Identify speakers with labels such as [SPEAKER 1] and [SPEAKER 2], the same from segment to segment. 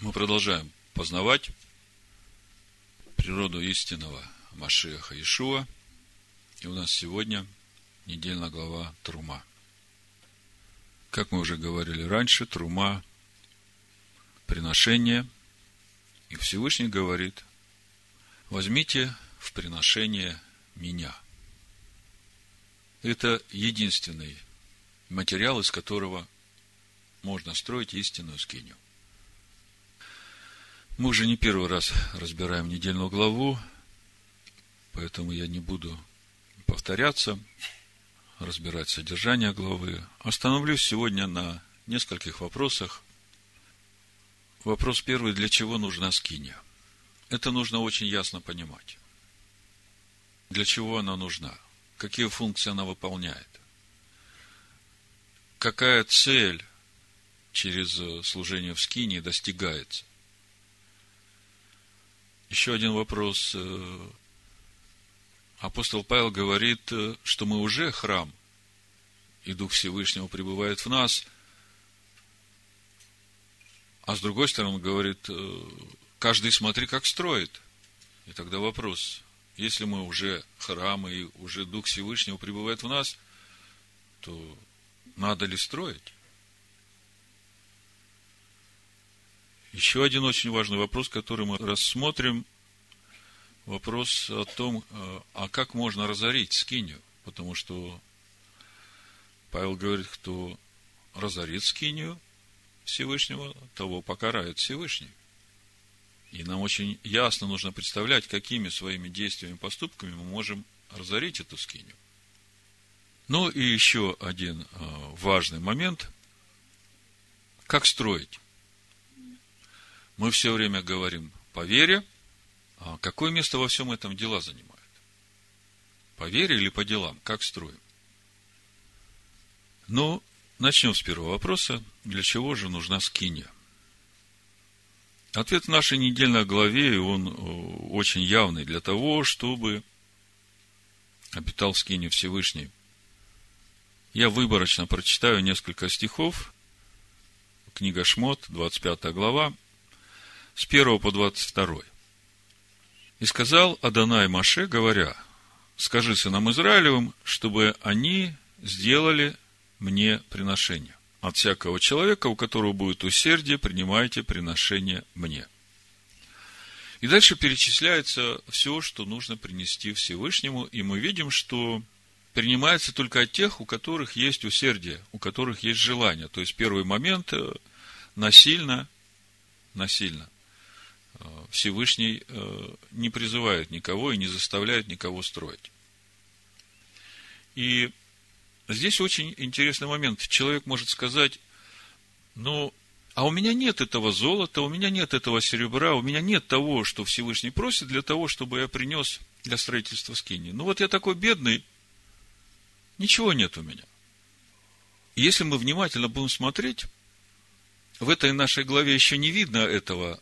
[SPEAKER 1] Мы продолжаем познавать природу истинного Машеха Ишуа. И у нас сегодня недельная глава Трума. Как мы уже говорили раньше, Трума – приношение. И Всевышний говорит, возьмите в приношение меня. Это единственный материал, из которого можно строить истинную скинию. Мы уже не первый раз разбираем недельную главу, поэтому я не буду повторяться, разбирать содержание главы. Остановлюсь сегодня на нескольких вопросах. Вопрос первый, для чего нужна скиния? Это нужно очень ясно понимать. Для чего она нужна? Какие функции она выполняет? Какая цель через служение в скинии достигается? Еще один вопрос. Э, апостол Павел говорит, э, что мы уже храм, и Дух Всевышнего пребывает в нас. А с другой стороны, он говорит, э, каждый смотри, как строит. И тогда вопрос, если мы уже храм, и уже Дух Всевышнего пребывает в нас, то надо ли строить? Еще один очень важный вопрос, который мы рассмотрим. Вопрос о том, э, а как можно разорить скинию? Потому что Павел говорит, кто разорит скинию Всевышнего, того покарает Всевышний. И нам очень ясно нужно представлять, какими своими действиями, поступками мы можем разорить эту скинию. Ну и еще один э, важный момент. Как строить? Мы все время говорим по вере. А какое место во всем этом дела занимает? По вере или по делам? Как строим? Ну, начнем с первого вопроса. Для чего же нужна скиния? Ответ в нашей недельной главе, и он э, очень явный, для того, чтобы обитал в скине Всевышний. Я выборочно прочитаю несколько стихов. Книга Шмот, 25 глава, с 1 по 22. И сказал Адонай Маше, говоря, скажи сынам Израилевым, чтобы они сделали мне приношение. От всякого человека, у которого будет усердие, принимайте приношение мне. И дальше перечисляется все, что нужно принести Всевышнему, и мы видим, что принимается только от тех, у которых есть усердие, у которых есть желание. То есть первый момент э, насильно, насильно – Всевышний э, не призывает никого и не заставляет никого строить. И здесь очень интересный момент. Человек может сказать, ну, а у меня нет этого золота, у меня нет этого серебра, у меня нет того, что Всевышний просит для того, чтобы я принес для строительства скини. Ну вот я такой бедный, ничего нет у меня. Если мы внимательно будем смотреть, в этой нашей главе еще не видно этого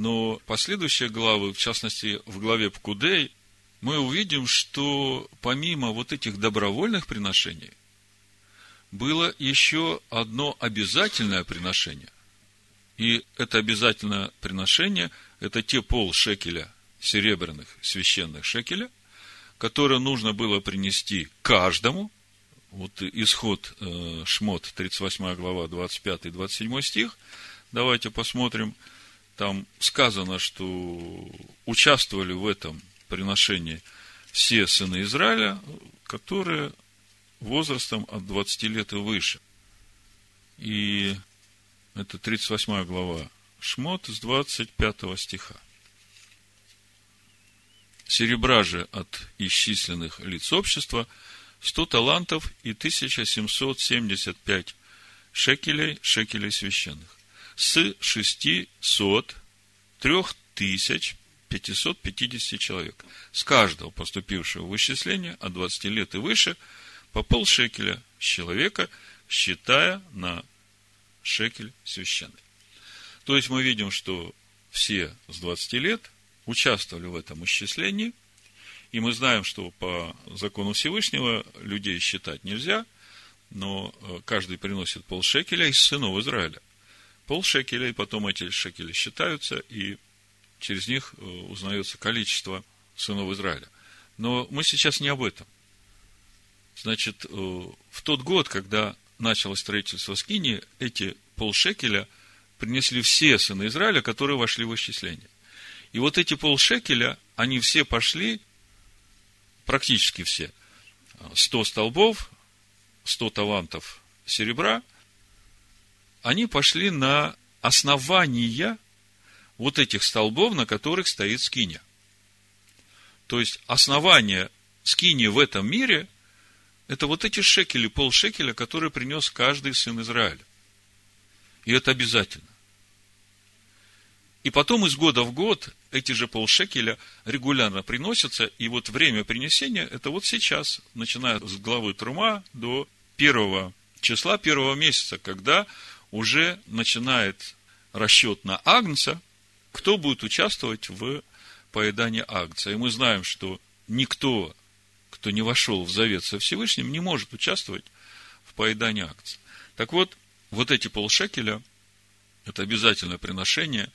[SPEAKER 1] но последующие главы, в частности, в главе Пкудей, мы увидим, что помимо вот этих добровольных приношений, было еще одно обязательное приношение. И это обязательное приношение – это те пол шекеля, серебряных священных шекеля, которые нужно было принести каждому. Вот исход э, Шмот, 38 глава, 25-27 стих. Давайте посмотрим – там сказано, что участвовали в этом приношении все сыны Израиля, которые возрастом от 20 лет и выше. И это 38 глава Шмот с 25 стиха. Серебра же от исчисленных лиц общества 100 талантов и 1775 шекелей, шекелей священных с 600 3550 человек. С каждого поступившего в исчисление от 20 лет и выше по полшекеля с человека, считая на шекель священный. То есть мы видим, что все с 20 лет участвовали в этом исчислении, и мы знаем, что по закону Всевышнего людей считать нельзя, но э, каждый приносит полшекеля из сынов Израиля. Полшекеля, и потом эти шекели считаются, и через них э, узнается количество сынов Израиля. Но мы сейчас не об этом. Значит, э, в тот год, когда началось строительство Скини, эти полшекеля принесли все сыны Израиля, которые вошли в исчисление. И вот эти полшекеля, они все пошли, практически все, 100 столбов, 100 талантов серебра, они пошли на основания вот этих столбов, на которых стоит скиня. То есть, основание скини в этом мире – это вот эти шекели, полшекеля, которые принес каждый сын Израиля. И это обязательно. И потом из года в год эти же полшекеля регулярно приносятся, и вот время принесения – это вот сейчас, начиная с главы Трума до первого числа первого месяца, когда уже начинает расчет на Агнца, кто будет участвовать в поедании Агнца. И мы знаем, что никто кто не вошел в завет со Всевышним, не может участвовать в поедании акций. Так вот, вот эти полшекеля – это обязательное приношение,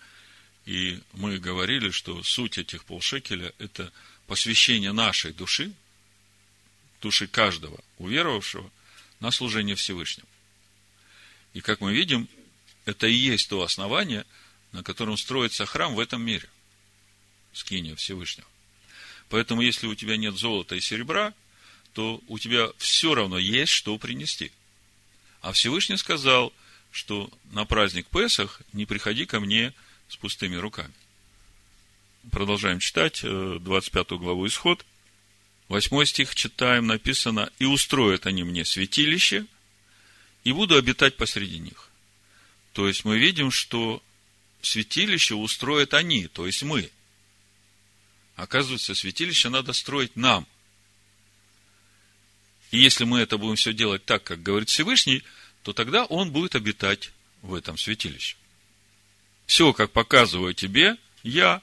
[SPEAKER 1] и мы говорили, что суть этих полшекеля – это посвящение нашей души, души каждого уверовавшего на служение Всевышнему. И как мы видим, это и есть то основание, на котором строится храм в этом мире. Скиния Всевышнего. Поэтому, если у тебя нет золота и серебра, то у тебя все равно есть что принести. А Всевышний сказал, что на праздник Песах не приходи ко мне с пустыми руками. Продолжаем читать 25 э, главу Исход. Восьмой стих читаем, написано, «И устроят они мне святилище, и буду обитать посреди них». То есть мы видим, что святилище устроят они, то есть мы. Оказывается, святилище надо строить нам. И если мы это будем все делать так, как говорит Всевышний, то тогда он будет обитать в этом святилище. Все, как показываю тебе, я,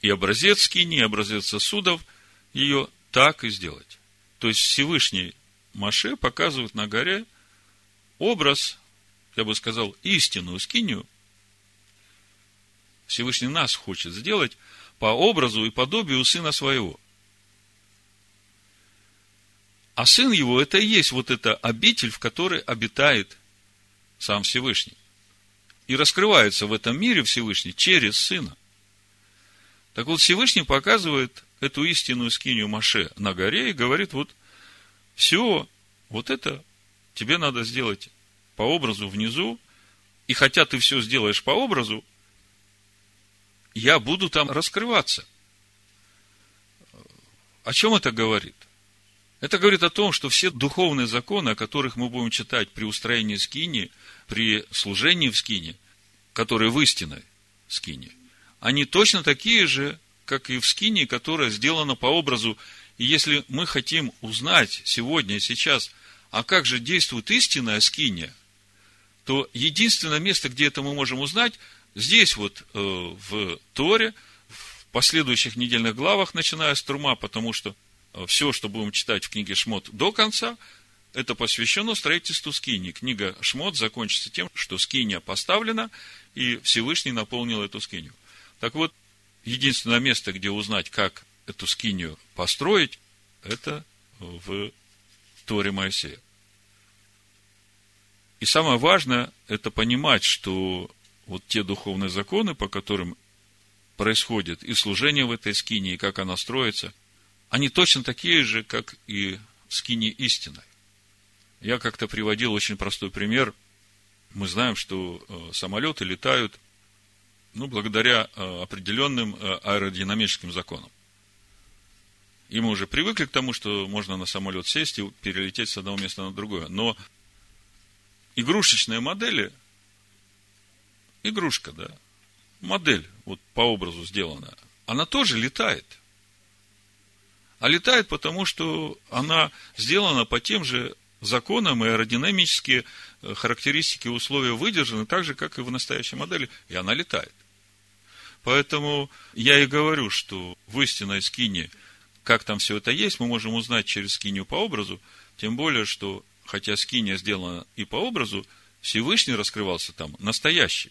[SPEAKER 1] и образец скини, и образец сосудов, ее так и сделать. То есть Всевышний Маше показывает на горе образ, я бы сказал, истинную скинию. Всевышний нас хочет сделать по образу и подобию сына своего. А сын его, это и есть вот эта обитель, в которой обитает сам Всевышний. И раскрывается в этом мире Всевышний через сына. Так вот, Всевышний показывает эту истинную скинию Маше на горе и говорит, вот, все, вот это тебе надо сделать по образу внизу, и хотя ты все сделаешь по образу, я буду там раскрываться. О чем это говорит? Это говорит о том, что все духовные законы, о которых мы будем читать при устроении скини, при служении в скине, которые в истинной скине, они точно такие же, как и в скине, которая сделана по образу. И если мы хотим узнать сегодня и сейчас, а как же действует истинная скиния, то единственное место, где это мы можем узнать, Здесь вот э, в Торе, в последующих недельных главах, начиная с Трума, потому что э, все, что будем читать в книге Шмот до конца, это посвящено строительству скини. Книга Шмот закончится тем, что скиния поставлена, и Всевышний наполнил эту скинию. Так вот, единственное место, где узнать, как эту скинию построить, это в Торе Моисея. И самое важное, это понимать, что вот те духовные законы, по которым происходит и служение в этой скине, и как она строится, они точно такие же, как и в скине истинной. Я как-то приводил очень простой пример. Мы знаем, что э, самолеты летают, ну, благодаря э, определенным э, аэродинамическим законам. И мы уже привыкли к тому, что можно на самолет сесть и перелететь с одного места на другое. Но игрушечные модели игрушка, да, модель, вот по образу сделанная, она тоже летает. А летает потому, что она сделана по тем же законам, и аэродинамические э, характеристики и условия выдержаны так же, как и в настоящей модели, и она летает. Поэтому я и говорю, что в истинной скине, как там все это есть, мы можем узнать через скинию по образу, тем более, что хотя скиния сделана и по образу, Всевышний раскрывался там, настоящий.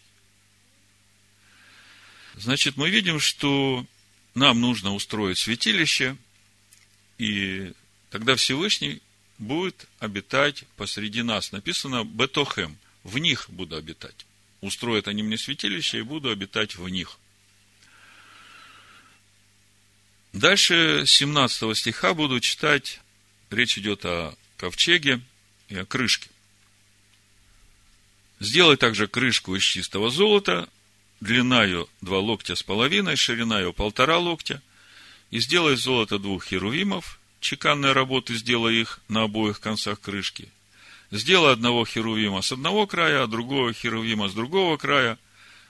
[SPEAKER 1] Значит, мы видим, что нам нужно устроить святилище, и тогда Всевышний будет обитать посреди нас. Написано Бетохем, в них буду обитать. Устроят они мне святилище, и буду обитать в них. Дальше 17 стиха буду читать, речь идет о ковчеге и о крышке. Сделай также крышку из чистого золота, длина ее два локтя с половиной, ширина ее полтора локтя, и сделай из золота двух херувимов, чеканной работы сделай их на обоих концах крышки. Сделай одного херувима с одного края, а другого херувима с другого края,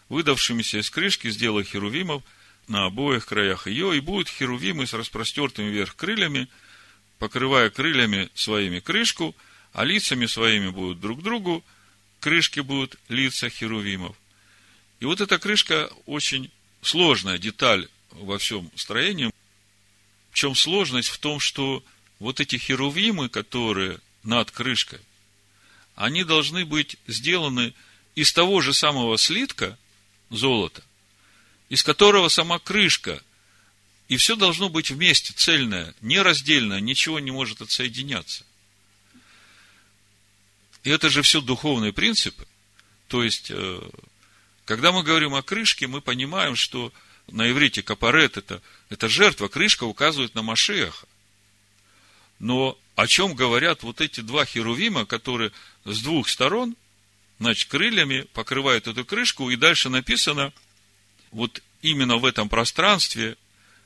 [SPEAKER 1] выдавшимися из крышки сделай херувимов на обоих краях ее, и будут херувимы с распростертыми вверх крыльями, покрывая крыльями своими крышку, а лицами своими будут друг другу, крышки будут лица херувимов. И вот эта крышка очень сложная деталь во всем строении. В чем сложность? В том, что вот эти херувимы, которые над крышкой, они должны быть сделаны из того же самого слитка золота, из которого сама крышка, и все должно быть вместе, цельное, нераздельное, ничего не может отсоединяться. И это же все духовные принципы. То есть, э, когда мы говорим о крышке, мы понимаем, что на иврите капарет это, это жертва, крышка указывает на Машеха. Но о чем говорят вот эти два херувима, которые с двух сторон, значит, крыльями покрывают эту крышку, и дальше написано, вот именно в этом пространстве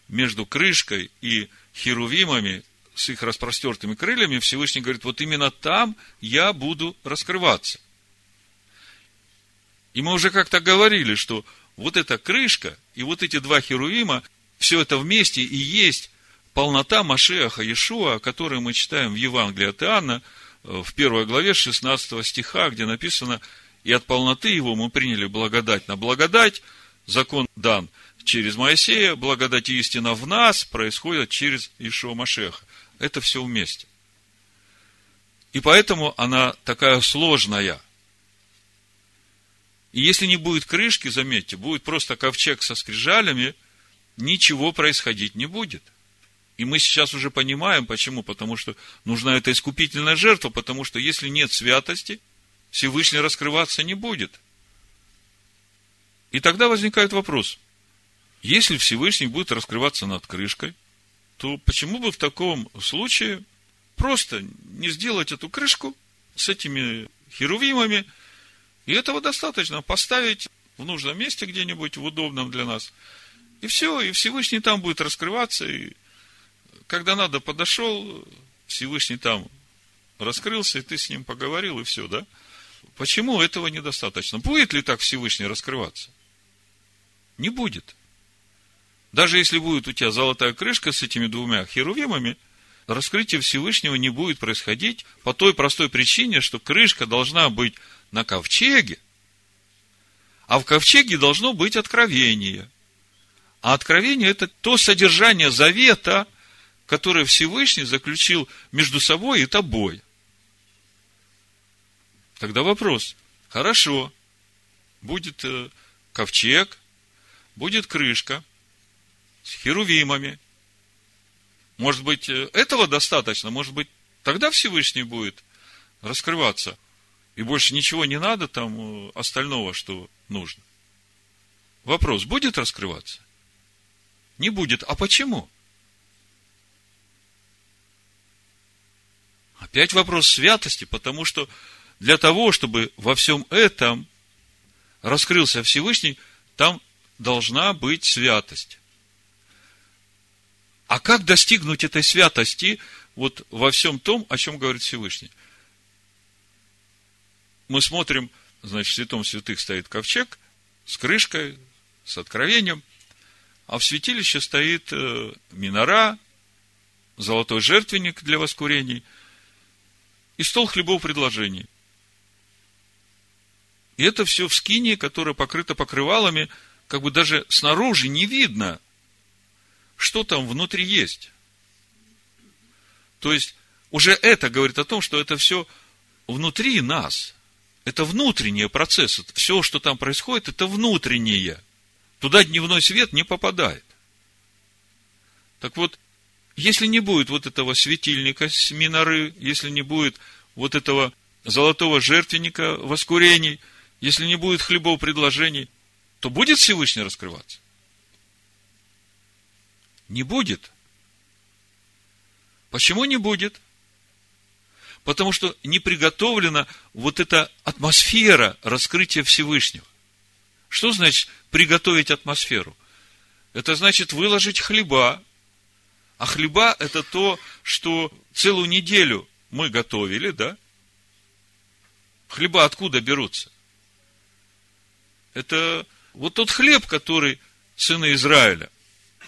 [SPEAKER 1] между крышкой и херувимами с их распростертыми крыльями, Всевышний говорит, вот именно там я буду раскрываться. И мы уже как-то говорили, что вот эта крышка и вот эти два херувима, все это вместе и есть полнота Машеха Иешуа, о которой мы читаем в Евангелии от Иоанна, в первой главе 16 стиха, где написано, и от полноты его мы приняли благодать на благодать, закон дан через Моисея, благодать и истина в нас происходит через Ишуа Машеха. Это все вместе. И поэтому она такая сложная. И если не будет крышки, заметьте, будет просто ковчег со скрижалями, ничего происходить не будет. И мы сейчас уже понимаем, почему. Потому что нужна эта искупительная жертва, потому что если нет святости, Всевышний раскрываться не будет. И тогда возникает вопрос. Если Всевышний будет раскрываться над крышкой, то почему бы в таком случае просто не сделать эту крышку с этими херувимами, и этого достаточно поставить в нужном месте где-нибудь, в удобном для нас. И все, и Всевышний там будет раскрываться, и когда надо, подошел, Всевышний там раскрылся, и ты с ним поговорил, и все, да? Почему этого недостаточно? Будет ли так Всевышний раскрываться? Не будет. Даже если будет у тебя золотая крышка с этими двумя херувимами, раскрытие Всевышнего не будет происходить по той простой причине, что крышка должна быть на ковчеге, а в ковчеге должно быть откровение. А откровение – это то содержание завета, которое Всевышний заключил между собой и тобой. Тогда вопрос. Хорошо, будет э, ковчег, будет крышка – с херувимами. Может быть, э, этого достаточно, может быть, тогда Всевышний будет раскрываться. И больше ничего не надо там э, остального, что нужно. Вопрос, будет раскрываться? Не будет. А почему? Опять вопрос святости, потому что для того, чтобы во всем этом раскрылся Всевышний, там должна быть святость. А как достигнуть этой святости вот во всем том, о чем говорит Всевышний? Мы смотрим, значит, в святом святых стоит ковчег с крышкой, с откровением, а в святилище стоит э, минора, золотой жертвенник для воскурений и стол хлебов предложений. И это все в скине, которая покрыта покрывалами, как бы даже снаружи не видно, что там внутри есть. То есть, уже это говорит о том, что это все внутри нас. это внутренние процессы. Все, что там происходит, это внутреннее. Туда дневной свет не попадает. Так вот, если не будет вот этого светильника с миноры, если не будет вот этого золотого жертвенника воскурений, если не будет хлебов предложений, то будет Всевышний раскрываться? Не будет. Почему не будет? Потому что не приготовлена вот эта атмосфера раскрытия Всевышнего. Что значит приготовить атмосферу? Это значит выложить хлеба. А хлеба это то, что целую неделю мы готовили, да? Хлеба откуда берутся? Это вот тот хлеб, который сыны Израиля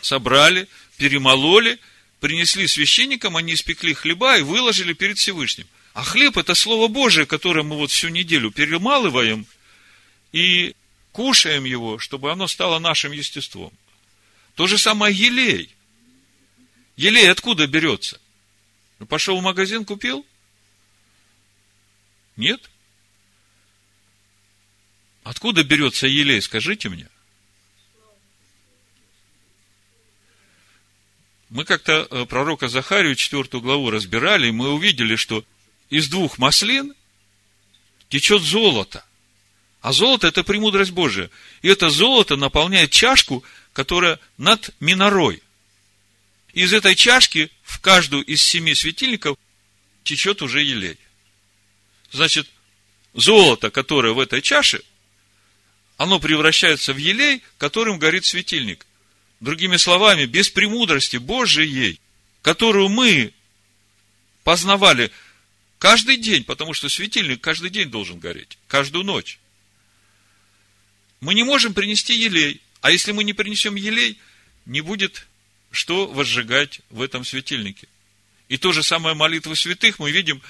[SPEAKER 1] собрали, перемололи, принесли священникам, они испекли хлеба и выложили перед Всевышним. А хлеб – это Слово Божие, которое мы вот всю неделю перемалываем и кушаем его, чтобы оно стало нашим естеством. То же самое елей. Елей откуда берется? Пошел в магазин, купил? Нет? Откуда берется елей, скажите мне? Мы как-то э, пророка Захарию, четвертую главу, разбирали, и мы увидели, что из двух маслин течет золото. А золото – это премудрость Божия. И это золото наполняет чашку, которая над минорой. Из этой чашки в каждую из семи светильников течет уже елей. Значит, золото, которое в этой чаше, оно превращается в елей, которым горит светильник. Другими словами, без премудрости Божией, которую мы познавали каждый день, потому что светильник каждый день должен гореть, каждую ночь. Мы не можем принести елей, а если мы не принесем елей, не будет что возжигать в этом светильнике. И то же самое молитвы святых, мы видим,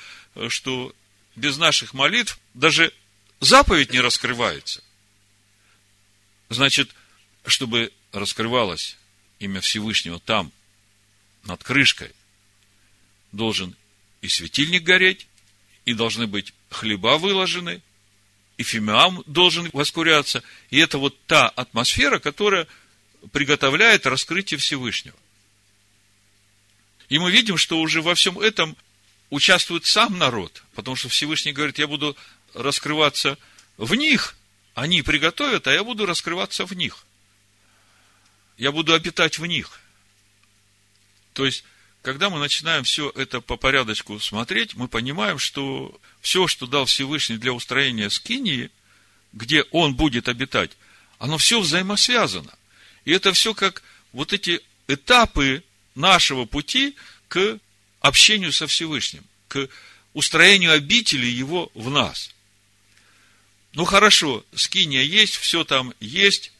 [SPEAKER 1] что без наших молитв даже заповедь не раскрывается. Значит, чтобы раскрывалось имя Всевышнего там, над крышкой, должен и светильник гореть, и должны быть хлеба выложены, и фимиам должен воскуряться. И это вот та атмосфера, которая приготовляет раскрытие Всевышнего. И мы видим, что уже во всем этом участвует сам народ, потому что Всевышний говорит, я буду раскрываться в них, они приготовят, а я буду раскрываться в них я буду обитать в них. То есть, когда мы начинаем все это по порядочку смотреть, мы понимаем, что все, что дал Всевышний для устроения скинии, где он будет обитать, оно все взаимосвязано. И это все как вот эти этапы нашего пути к общению со Всевышним, к устроению обители его в нас. Ну хорошо, скиния есть, все там есть,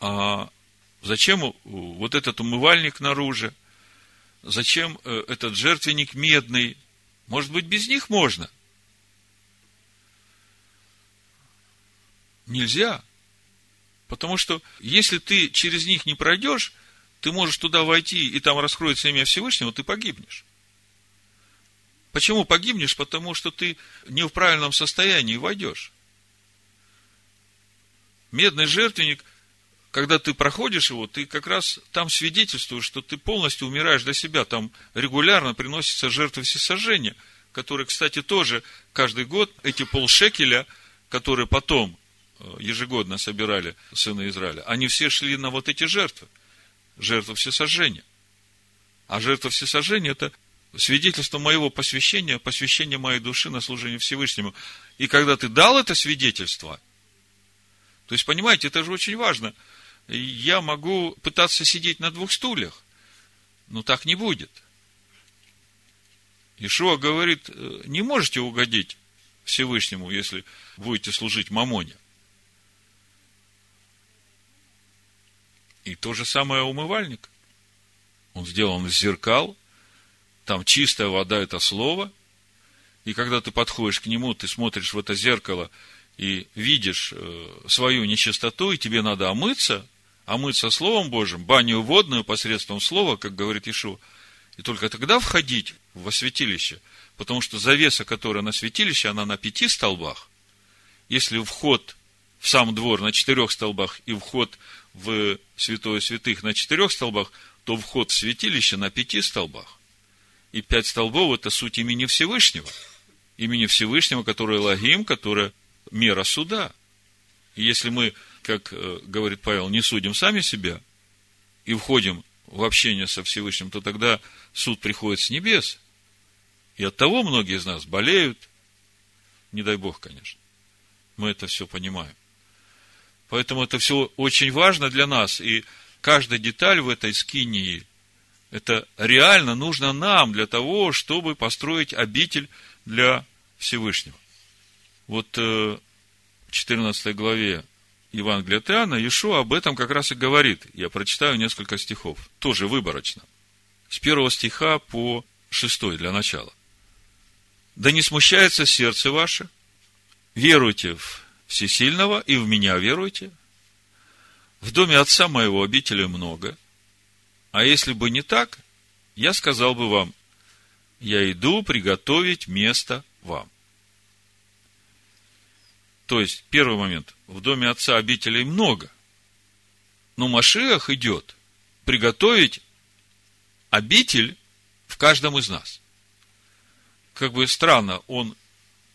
[SPEAKER 1] а зачем вот этот умывальник наружу? Зачем э, этот жертвенник медный? Может быть, без них можно? Нельзя. Потому что, если ты через них не пройдешь, ты можешь туда войти, и там раскроется имя Всевышнего, ты погибнешь. Почему погибнешь? Потому что ты не в правильном состоянии войдешь. Медный жертвенник когда ты проходишь его, ты как раз там свидетельствуешь, что ты полностью умираешь для себя. Там регулярно приносятся жертвы всесожжения, которые, кстати, тоже каждый год, эти полшекеля, которые потом э, ежегодно собирали сыны Израиля, они все шли на вот эти жертвы, жертвы всесожжения. А жертва всесожжения – это свидетельство моего посвящения, посвящение моей души на служение Всевышнему. И когда ты дал это свидетельство, то есть, понимаете, это же очень важно – я могу пытаться сидеть на двух стульях, но так не будет. Ишуа говорит, «Э, не можете угодить Всевышнему, если будете служить мамоне. И то же самое умывальник. Он сделан из зеркал, там чистая вода – это слово, и когда ты подходишь к нему, ты смотришь в это зеркало и видишь э, свою нечистоту, и тебе надо омыться, омыться Словом Божьим, баню водную посредством Слова, как говорит Ишуа, и только тогда входить во святилище. Потому что завеса, которая на святилище, она на пяти столбах. Если вход в сам двор на четырех столбах и вход в святое святых на четырех столбах, то вход в святилище на пяти столбах. И пять столбов – это суть имени Всевышнего. Имени Всевышнего, которое Лагим, которое мера суда. И если мы, как э, говорит Павел, не судим сами себя и входим в общение со Всевышним, то тогда суд приходит с небес. И от того многие из нас болеют. Не дай Бог, конечно. Мы это все понимаем. Поэтому это все очень важно для нас. И каждая деталь в этой скинии – это реально нужно нам для того, чтобы построить обитель для Всевышнего. Вот э, в 14 главе Евангелия от Иоанна Иешуа об этом как раз и говорит. Я прочитаю несколько стихов, тоже выборочно. С первого стиха по шестой для начала. «Да не смущается сердце ваше, веруйте в Всесильного и в меня веруйте. В доме Отца моего обителей много – а если бы не так, я сказал бы вам, я иду приготовить место вам. То есть, первый момент, в доме отца обителей много, но Машиах идет приготовить обитель в каждом из нас. Как бы странно, он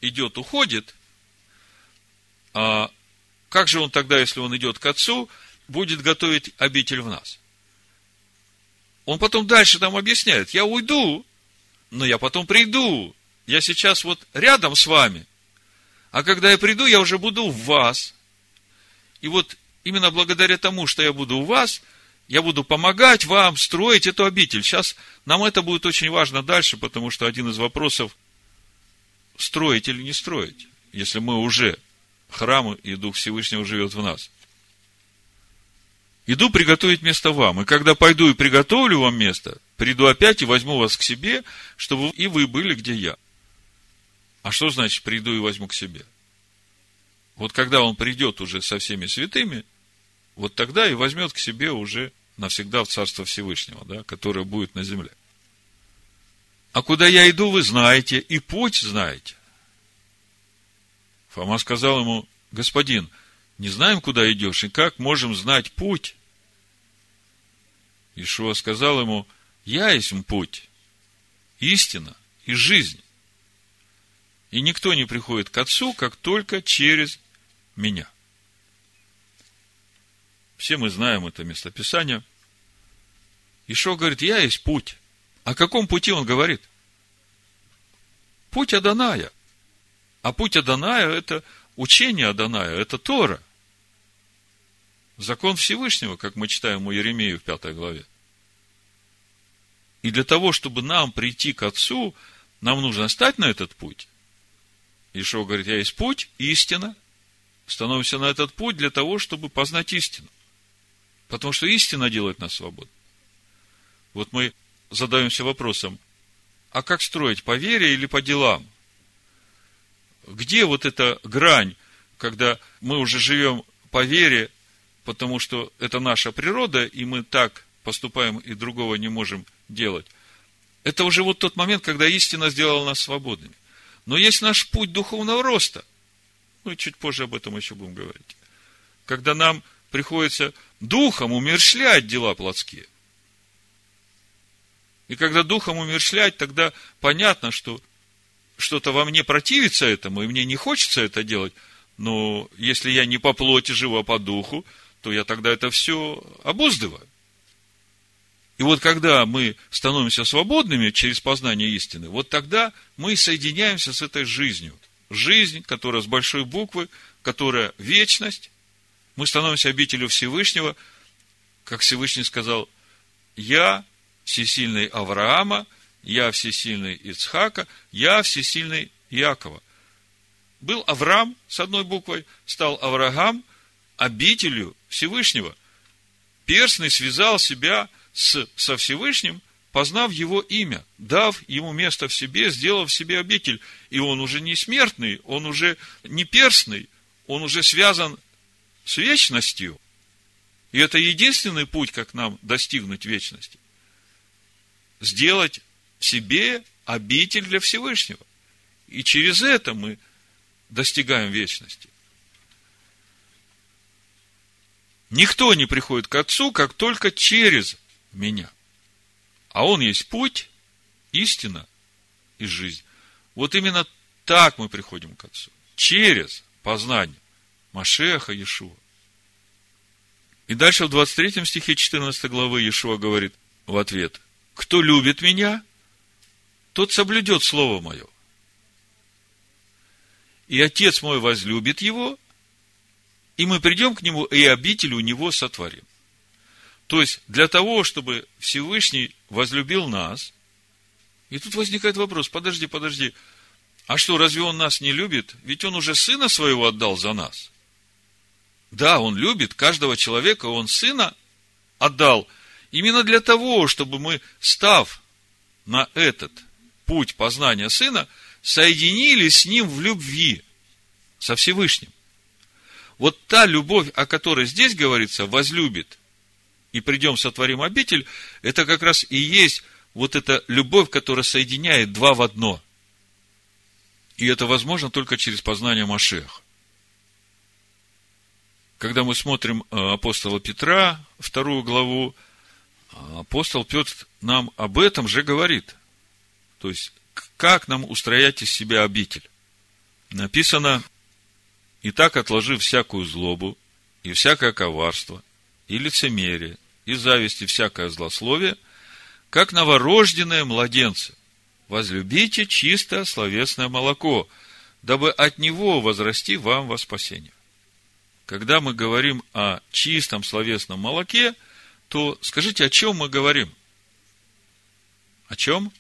[SPEAKER 1] идет, уходит, а как же он тогда, если он идет к отцу, будет готовить обитель в нас? Он потом дальше нам объясняет, я уйду, но я потом приду. Я сейчас вот рядом с вами. А когда я приду, я уже буду в вас. И вот именно благодаря тому, что я буду у вас, я буду помогать вам строить эту обитель. Сейчас нам это будет очень важно дальше, потому что один из вопросов, строить или не строить, если мы уже храмы и Дух Всевышнего живет в нас. Иду приготовить место вам. И когда пойду и приготовлю вам место, приду опять и возьму вас к себе, чтобы и вы были, где я. А что значит приду и возьму к себе? Вот когда он придет уже со всеми святыми, вот тогда и возьмет к себе уже навсегда в Царство Всевышнего, да, которое будет на земле. А куда я иду, вы знаете, и путь знаете. Фома сказал ему, господин, не знаем, куда идешь, и как можем знать путь? Ишуа сказал ему, я есть путь, истина и жизнь. И никто не приходит к Отцу, как только через меня. Все мы знаем это местописание. Ишо говорит, я есть путь. О каком пути он говорит? Путь Аданая. А путь Аданая – это учение Аданая, это Тора. Закон Всевышнего, как мы читаем у Еремею в пятой главе. И для того, чтобы нам прийти к Отцу, нам нужно стать на этот путь. Ишо говорит, я есть путь, истина. Становимся на этот путь для того, чтобы познать истину. Потому что истина делает нас свободными. Вот мы задаемся вопросом, а как строить, по вере или по делам? Где вот эта грань, когда мы уже живем по вере, потому что это наша природа, и мы так поступаем и другого не можем делать. Это уже вот тот момент, когда истина сделала нас свободными. Но есть наш путь духовного роста. Мы чуть позже об этом еще будем говорить. Когда нам приходится духом умершлять дела плотские. И когда духом умершлять, тогда понятно, что что-то во мне противится этому, и мне не хочется это делать. Но если я не по плоти живу, а по духу, то я тогда это все обуздываю. И вот когда мы становимся свободными через познание истины, вот тогда мы соединяемся с этой жизнью. Жизнь, которая с большой буквы, которая вечность. Мы становимся обителю Всевышнего, как Всевышний сказал, я всесильный Авраама, я всесильный Ицхака, я всесильный Якова. Был Авраам с одной буквой, стал Авраам обителю Всевышнего. Перстный связал себя с, со Всевышним, познав его имя, дав ему место в себе, сделав себе обитель. И он уже не смертный, он уже не перстный, он уже связан с вечностью. И это единственный путь, как нам достигнуть вечности. Сделать себе обитель для Всевышнего. И через это мы достигаем вечности. Никто не приходит к Отцу, как только через меня. А Он есть путь, истина и жизнь. Вот именно так мы приходим к Отцу. Через познание Машеха Иешуа. И дальше в 23 стихе 14 главы Иешуа говорит в ответ, кто любит меня, тот соблюдет Слово Мое. И Отец мой возлюбит его, и мы придем к нему, и обитель у него сотворим. То есть, для того, чтобы Всевышний возлюбил нас, и тут возникает вопрос, подожди, подожди, а что, разве он нас не любит? Ведь он уже сына своего отдал за нас. Да, он любит каждого человека, он сына отдал именно для того, чтобы мы, став на этот путь познания сына, соединились с ним в любви, со Всевышним. Вот та любовь, о которой здесь говорится, возлюбит, и придем, сотворим обитель, это как раз и есть вот эта любовь, которая соединяет два в одно. И это возможно только через познание Машеха. Когда мы смотрим э, апостола Петра, вторую главу, апостол Петр нам об этом же говорит. То есть, как нам устроять из себя обитель. Написано, и так отложив всякую злобу, и всякое коварство, и лицемерие, и зависть, и всякое злословие, как новорожденные младенцы, возлюбите чистое словесное молоко, дабы от него возрасти вам во спасение. Когда мы говорим о чистом словесном молоке, то скажите, о чем мы говорим? О чем?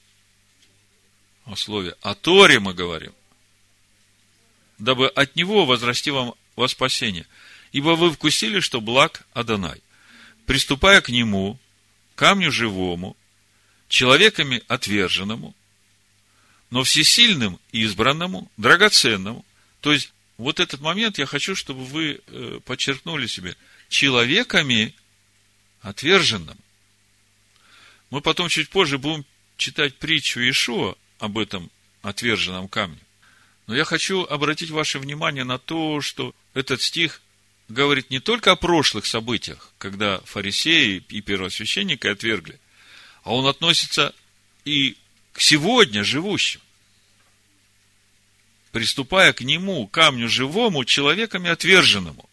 [SPEAKER 1] О слове. О Торе мы говорим. Дабы от него возрасти вам во спасение. Ибо вы вкусили, что благ Адонай. Приступая к нему, камню живому, человеками отверженному, но всесильным избранному, драгоценному. То есть, вот этот момент я хочу, чтобы вы э, подчеркнули себе. Человеками отверженным. Мы потом чуть позже будем читать притчу Ишуа об этом отверженном камне. Но я хочу обратить ваше внимание на то, что этот стих говорит не только о прошлых событиях, когда фарисеи и первосвященники отвергли, а он относится и к сегодня живущим приступая к нему, камню живому, человеками отверженному,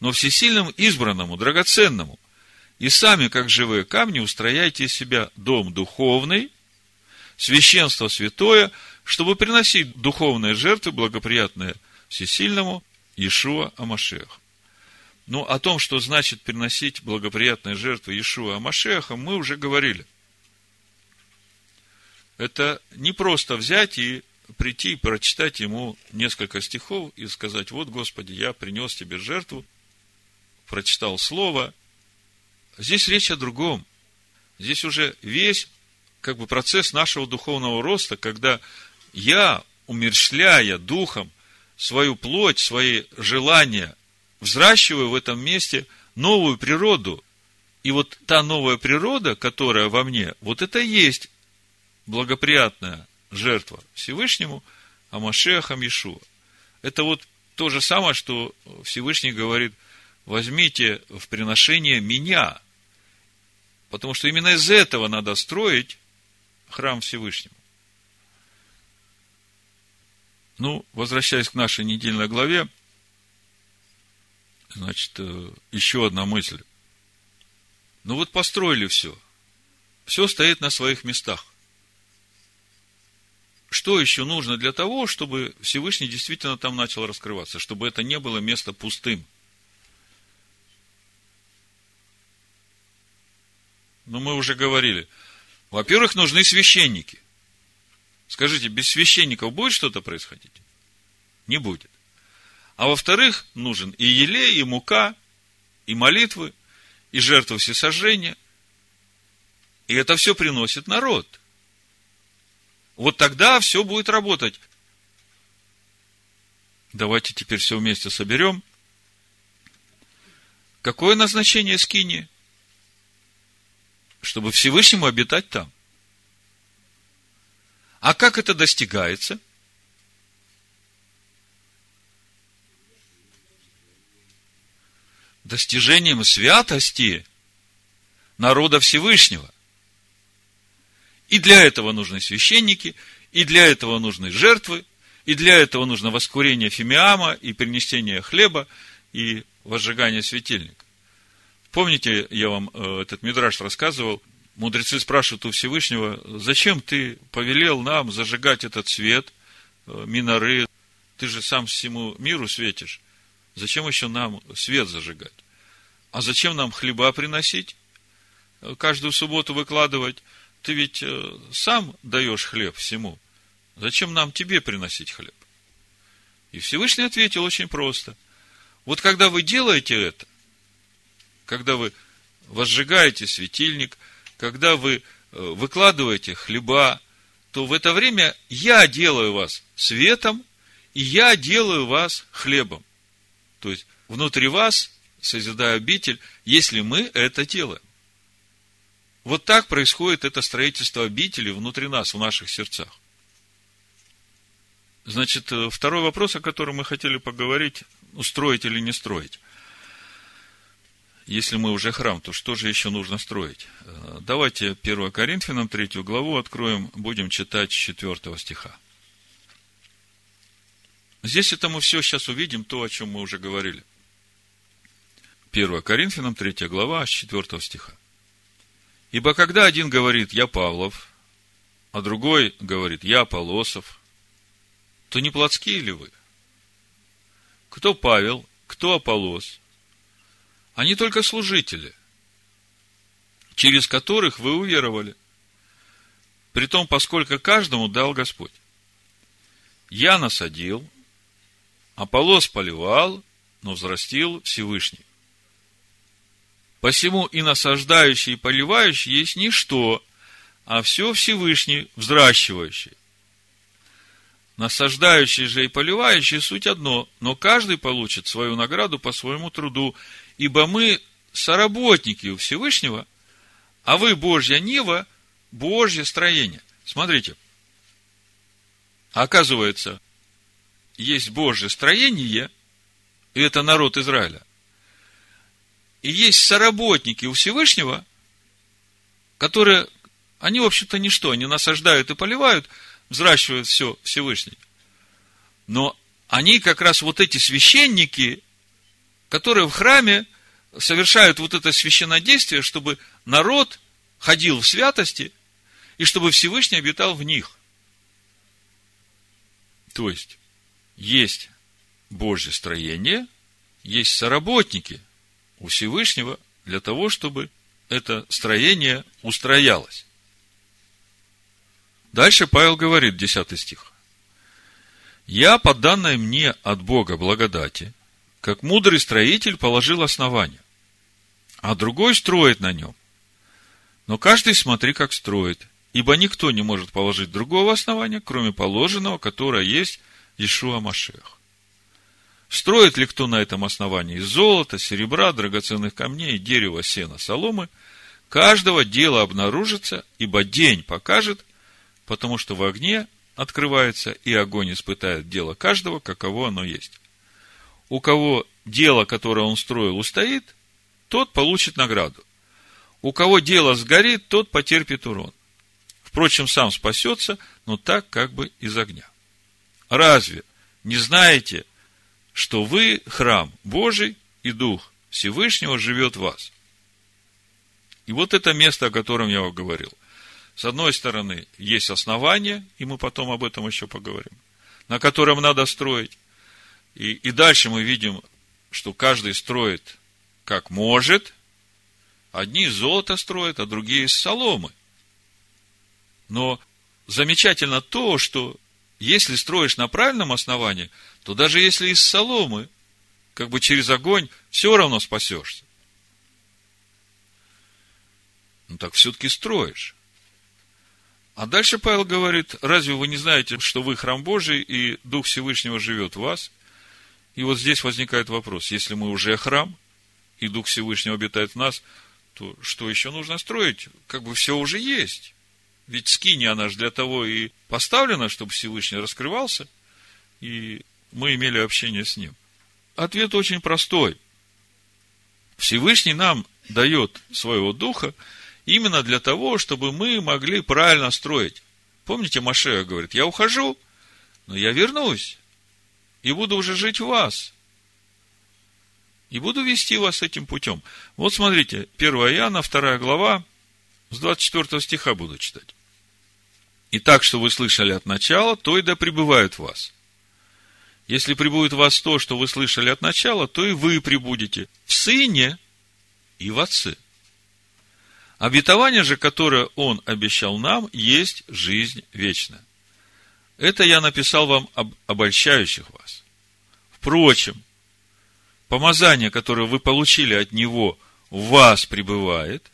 [SPEAKER 1] но всесильному избранному, драгоценному. И сами, как живые камни, устрояйте из себя дом духовный, священство святое, чтобы приносить духовные жертвы, благоприятные всесильному Иешуа Амашех. Ну, о том, что значит приносить благоприятные жертвы Иешуа Амашеха, мы уже говорили. Это не просто взять и прийти и прочитать ему несколько стихов и сказать, вот, Господи, я принес тебе жертву, прочитал слово. Здесь речь о другом. Здесь уже весь как бы процесс нашего духовного роста, когда я, умерщвляя духом свою плоть, свои желания, взращиваю в этом месте новую природу. И вот та новая природа, которая во мне, вот это и есть благоприятная жертва Всевышнему, а Машехам. Это вот то же самое, что Всевышний говорит, возьмите в приношение меня. Потому что именно из этого надо строить храм Всевышнему. Ну, возвращаясь к нашей недельной главе, значит, э, еще одна мысль. Ну вот построили все. Все стоит на своих местах что еще нужно для того, чтобы Всевышний действительно там начал раскрываться, чтобы это не было место пустым? Но ну, мы уже говорили. Во-первых, нужны священники. Скажите, без священников будет что-то происходить? Не будет. А во-вторых, нужен и елей, и мука, и молитвы, и жертвы всесожжения. И это все приносит народ. Вот тогда все будет работать. Давайте теперь все вместе соберем. Какое назначение скини? Чтобы Всевышнему обитать там. А как это достигается? Достижением святости народа Всевышнего. И для этого нужны священники, и для этого нужны жертвы, и для этого нужно воскурение фимиама, и принесение хлеба, и возжигание светильника. Помните, я вам э, этот мидраж рассказывал, мудрецы спрашивают у Всевышнего, зачем ты повелел нам зажигать этот свет, э, миноры, ты же сам всему миру светишь, зачем еще нам свет зажигать? А зачем нам хлеба приносить, э, каждую субботу выкладывать? Ты ведь сам даешь хлеб всему. Зачем нам тебе приносить хлеб? И Всевышний ответил очень просто. Вот когда вы делаете это, когда вы возжигаете светильник, когда вы э, выкладываете хлеба, то в это время я делаю вас светом, и я делаю вас хлебом. То есть, внутри вас созидаю обитель, если мы это делаем. Вот так происходит это строительство обители внутри нас, в наших сердцах. Значит, э, второй вопрос, о котором мы хотели поговорить, устроить или не строить. Если мы уже храм, то что же еще нужно строить? Э, давайте 1 Коринфянам 3 главу откроем, будем читать с 4 стиха. Здесь это мы все сейчас увидим, то, о чем мы уже говорили. 1 Коринфянам 3 глава, с 4 стиха. Ибо когда один говорит, я Павлов, а другой говорит, я Полосов, то не плотские ли вы? Кто Павел, кто Аполос, они только служители, через которых вы уверовали. Притом, поскольку каждому дал Господь. Я насадил, Аполос поливал, но взрастил Всевышний. Посему и насаждающий, и поливающий есть ничто, а все Всевышний, взращивающий. Насаждающий же и поливающий суть одно, но каждый получит свою награду по своему труду, ибо мы соработники у Всевышнего, а вы Божья Нива, Божье строение. Смотрите, оказывается, есть Божье строение, и это народ Израиля. И есть соработники у Всевышнего, которые, они, в общем-то, ничто, они насаждают и поливают, взращивают все Всевышний. Но они как раз вот эти священники, которые в храме совершают вот это священнодействие, чтобы народ ходил в святости, и чтобы Всевышний обитал в них. То есть, есть Божье строение, есть соработники у Всевышнего для того, чтобы это строение устроялось. Дальше Павел говорит, 10 стих. «Я, по данной мне от Бога благодати, как мудрый строитель положил основание, а другой строит на нем. Но каждый смотри, как строит, ибо никто не может положить другого основания, кроме положенного, которое есть Ишуа Машех. Строит ли кто на этом основании из золота, серебра, драгоценных камней, дерева, сена, соломы, каждого дела обнаружится, ибо день покажет, потому что в огне открывается, и огонь испытает дело каждого, каково оно есть у кого дело, которое он строил, устоит, тот получит награду. У кого дело сгорит, тот потерпит урон. Впрочем, сам спасется, но так как бы из огня. Разве не знаете, что вы храм Божий и Дух Всевышнего живет в вас? И вот это место, о котором я вам говорил. С одной стороны, есть основание, и мы потом об этом еще поговорим, на котором надо строить. И, и дальше мы видим, что каждый строит как может. Одни из золота строят, а другие из соломы. Но замечательно то, что если строишь на правильном основании, то даже если из соломы, как бы через огонь, все равно спасешься. Ну так все-таки строишь. А дальше Павел говорит, разве вы не знаете, что вы храм Божий, и Дух Всевышнего живет в вас? И вот здесь возникает вопрос, если мы уже храм, и Дух Всевышнего обитает в нас, то что еще нужно строить? Как бы все уже есть. Ведь скини, она же для того и поставлена, чтобы Всевышний раскрывался, и мы имели общение с ним. Ответ очень простой. Всевышний нам дает своего духа именно для того, чтобы мы могли правильно строить. Помните, Машея говорит, я ухожу, но я вернусь и буду уже жить в вас. И буду вести вас этим путем. Вот смотрите, 1 Иоанна, 2 глава, с 24 стиха буду читать. И так, что вы слышали от начала, то и да пребывает в вас. Если прибудет в вас то, что вы слышали от начала, то и вы прибудете в Сыне и в Отце. Обетование же, которое Он обещал нам, есть жизнь вечная. Это я написал вам об обольщающих вас. Впрочем, помазание, которое вы получили от Него, в вас пребывает,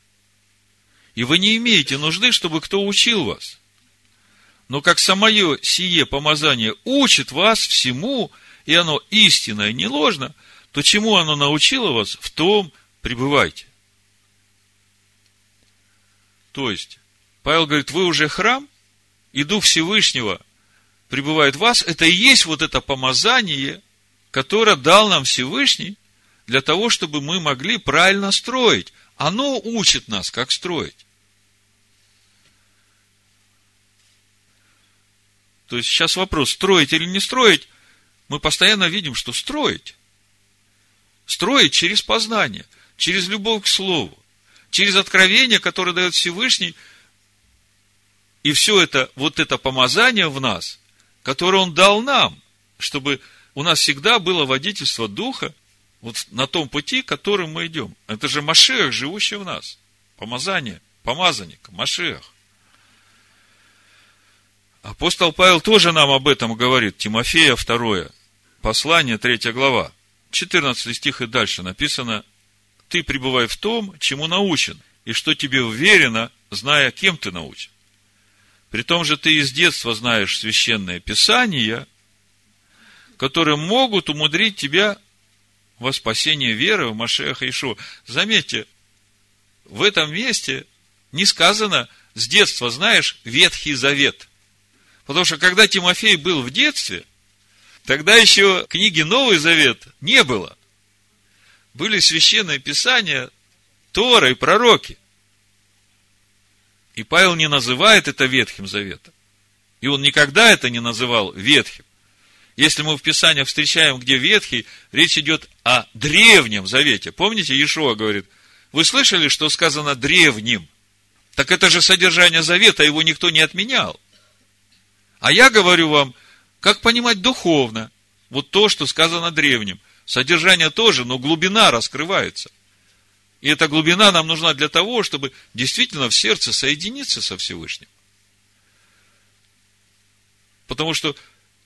[SPEAKER 1] и вы не имеете нужды, чтобы кто учил вас. Но как самое сие помазание учит вас всему, и оно истинное, не ложно, то чему оно научило вас, в том пребывайте. То есть, Павел говорит, вы уже храм, и Дух Всевышнего пребывает в вас, это и есть вот это помазание, которое дал нам Всевышний, для того, чтобы мы могли правильно строить. Оно учит нас, как строить. То есть сейчас вопрос, строить или не строить, мы постоянно видим, что строить. Строить через познание, через любовь к Слову через откровение, которое дает Всевышний, и все это, вот это помазание в нас, которое Он дал нам, чтобы у нас всегда было водительство Духа вот на том пути, которым мы идем. Это же Машех, живущий в нас. Помазание, помазанник, Машех. Апостол Павел тоже нам об этом говорит. Тимофея 2, послание, 3 глава, 14 стих и дальше написано, ты пребывай в том, чему научен, и что тебе уверено, зная, кем ты научен. При том же ты из детства знаешь священное писание, которые могут умудрить тебя во спасение веры в Машеха Ишуа. Заметьте, в этом месте не сказано с детства знаешь Ветхий Завет. Потому что когда Тимофей был в детстве, тогда еще книги Новый Завет не было были священные писания, Тора и пророки. И Павел не называет это Ветхим Заветом. И он никогда это не называл Ветхим. Если мы в Писаниях встречаем, где Ветхий, речь идет о Древнем Завете. Помните, Иешуа говорит, вы слышали, что сказано древним? Так это же содержание Завета, его никто не отменял. А я говорю вам, как понимать духовно, вот то, что сказано древним. Содержание тоже, но глубина раскрывается. И эта глубина нам нужна для того, чтобы действительно в сердце соединиться со Всевышним. Потому что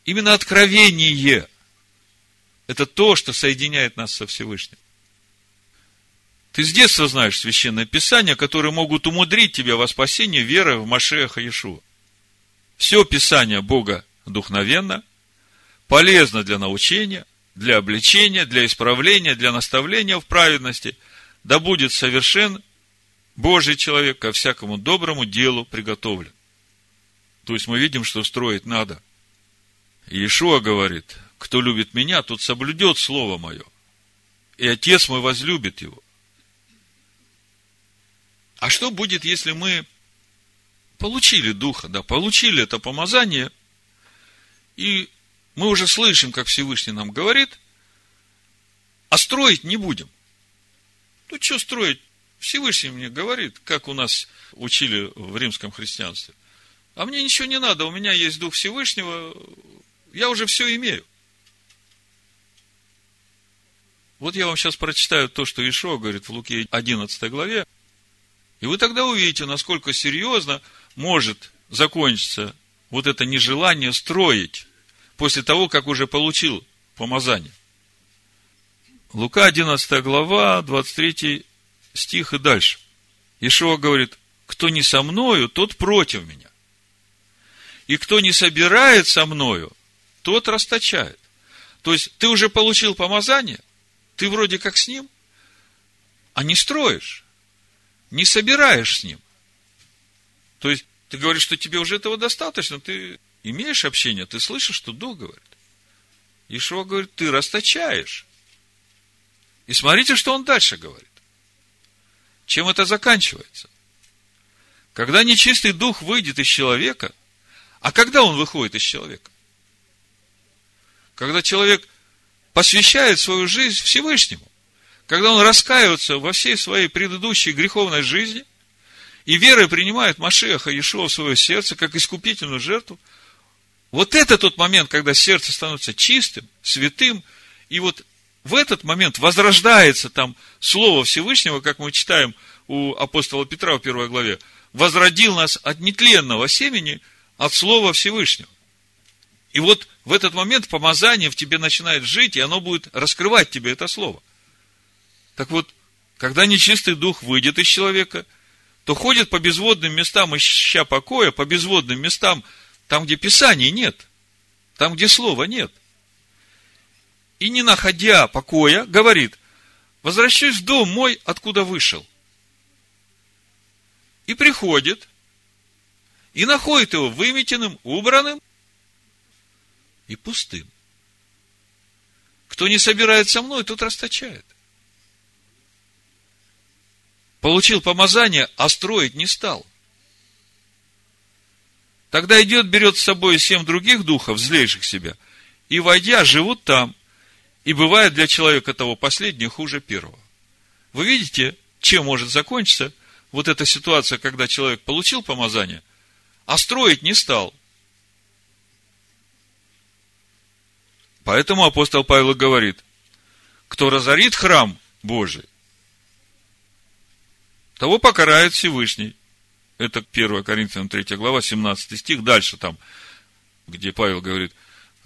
[SPEAKER 1] именно откровение – это то, что соединяет нас со Всевышним. Ты с детства знаешь священное писание, которые могут умудрить тебя во спасение веры в Машеха Иешуа. Все писание Бога духновенно, полезно для научения, для обличения, для исправления, для наставления в праведности, да будет совершен Божий человек ко всякому доброму делу приготовлен. То есть мы видим, что строить надо. Иешуа говорит, кто любит меня, тот соблюдет Слово Мое. И Отец мой возлюбит его. А что будет, если мы получили Духа, да, получили это помазание, и мы уже слышим, как Всевышний нам говорит, а строить не будем. Ну, что строить? Всевышний мне говорит, как у нас учили в римском христианстве. А мне ничего не надо, у меня есть Дух Всевышнего, я уже все имею. Вот я вам сейчас прочитаю то, что Ишо говорит в Луке 11 главе, и вы тогда увидите, насколько серьезно может закончиться вот это нежелание строить после того, как уже получил помазание. Лука 11 глава, 23 стих и дальше. Ишуа говорит, кто не со мною, тот против меня. И кто не собирает со мною, тот расточает. То есть, ты уже получил помазание, ты вроде как с ним, а не строишь, не собираешь с ним. То есть, Ты говоришь, что тебе уже этого достаточно, ты имеешь общение, ты слышишь, что Дух говорит. Ишуа говорит, ты расточаешь. И смотрите, что он дальше говорит. Чем это заканчивается? Когда нечистый дух выйдет из человека, а когда он выходит из человека? Когда человек посвящает свою жизнь Всевышнему, когда он раскаивается во всей своей предыдущей греховной жизни и верой принимает Машеха Иешуа в свое сердце как искупительную жертву, вот это тот момент, когда сердце становится чистым, святым, и вот в этот момент возрождается там Слово Всевышнего, как мы читаем у апостола Петра в первой главе, возродил нас от нетленного семени, от Слова Всевышнего. И вот в этот момент помазание в тебе начинает жить, и оно будет раскрывать тебе это Слово. Так вот, когда нечистый дух выйдет из человека, то ходит по безводным местам, ища покоя, по безводным местам, там, где Писаний нет, там, где Слова нет. И не находя покоя, говорит, возвращаюсь в дом мой, откуда вышел. И приходит, и находит его выметенным, убранным и пустым. Кто не собирает со мной, тот расточает. Получил помазание, а строить не стал. Тогда идет, берет с собой семь других духов, злейших себя, и, войдя, живут там. И бывает для человека того последнее хуже первого. Вы видите, чем может закончиться вот эта ситуация, когда человек получил помазание, а строить не стал. Поэтому апостол Павел говорит, кто разорит храм Божий, того покарает Всевышний. Это 1 Коринфянам 3 глава, 17 стих. Дальше там, где Павел говорит,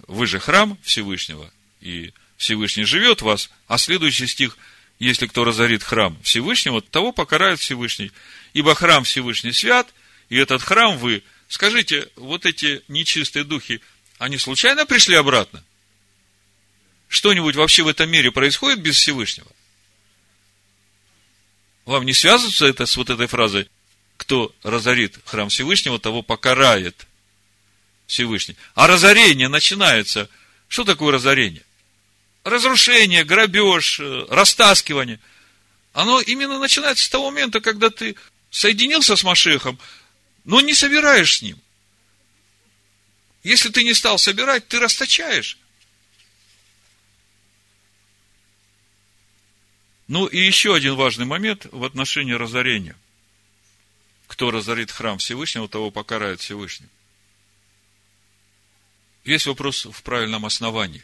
[SPEAKER 1] вы же храм Всевышнего, и Всевышний живет в вас. А следующий стих, если кто разорит храм Всевышнего, того покарает Всевышний. Ибо храм Всевышний свят, и этот храм вы. Скажите, вот эти нечистые духи, они случайно пришли обратно? Что-нибудь вообще в этом мире происходит без Всевышнего? Вам не связывается это с вот этой фразой? Кто разорит храм Всевышнего, того покарает Всевышний. А разорение начинается. Что такое разорение? Разрушение, грабеж, э, растаскивание. Оно именно начинается с того момента, когда ты соединился с Машехом, но не собираешь с ним. Если ты не стал собирать, ты расточаешь. Ну и еще один важный момент в отношении разорения. Кто разорит храм Всевышнего, того покарает Всевышний. Есть вопрос в правильном основании.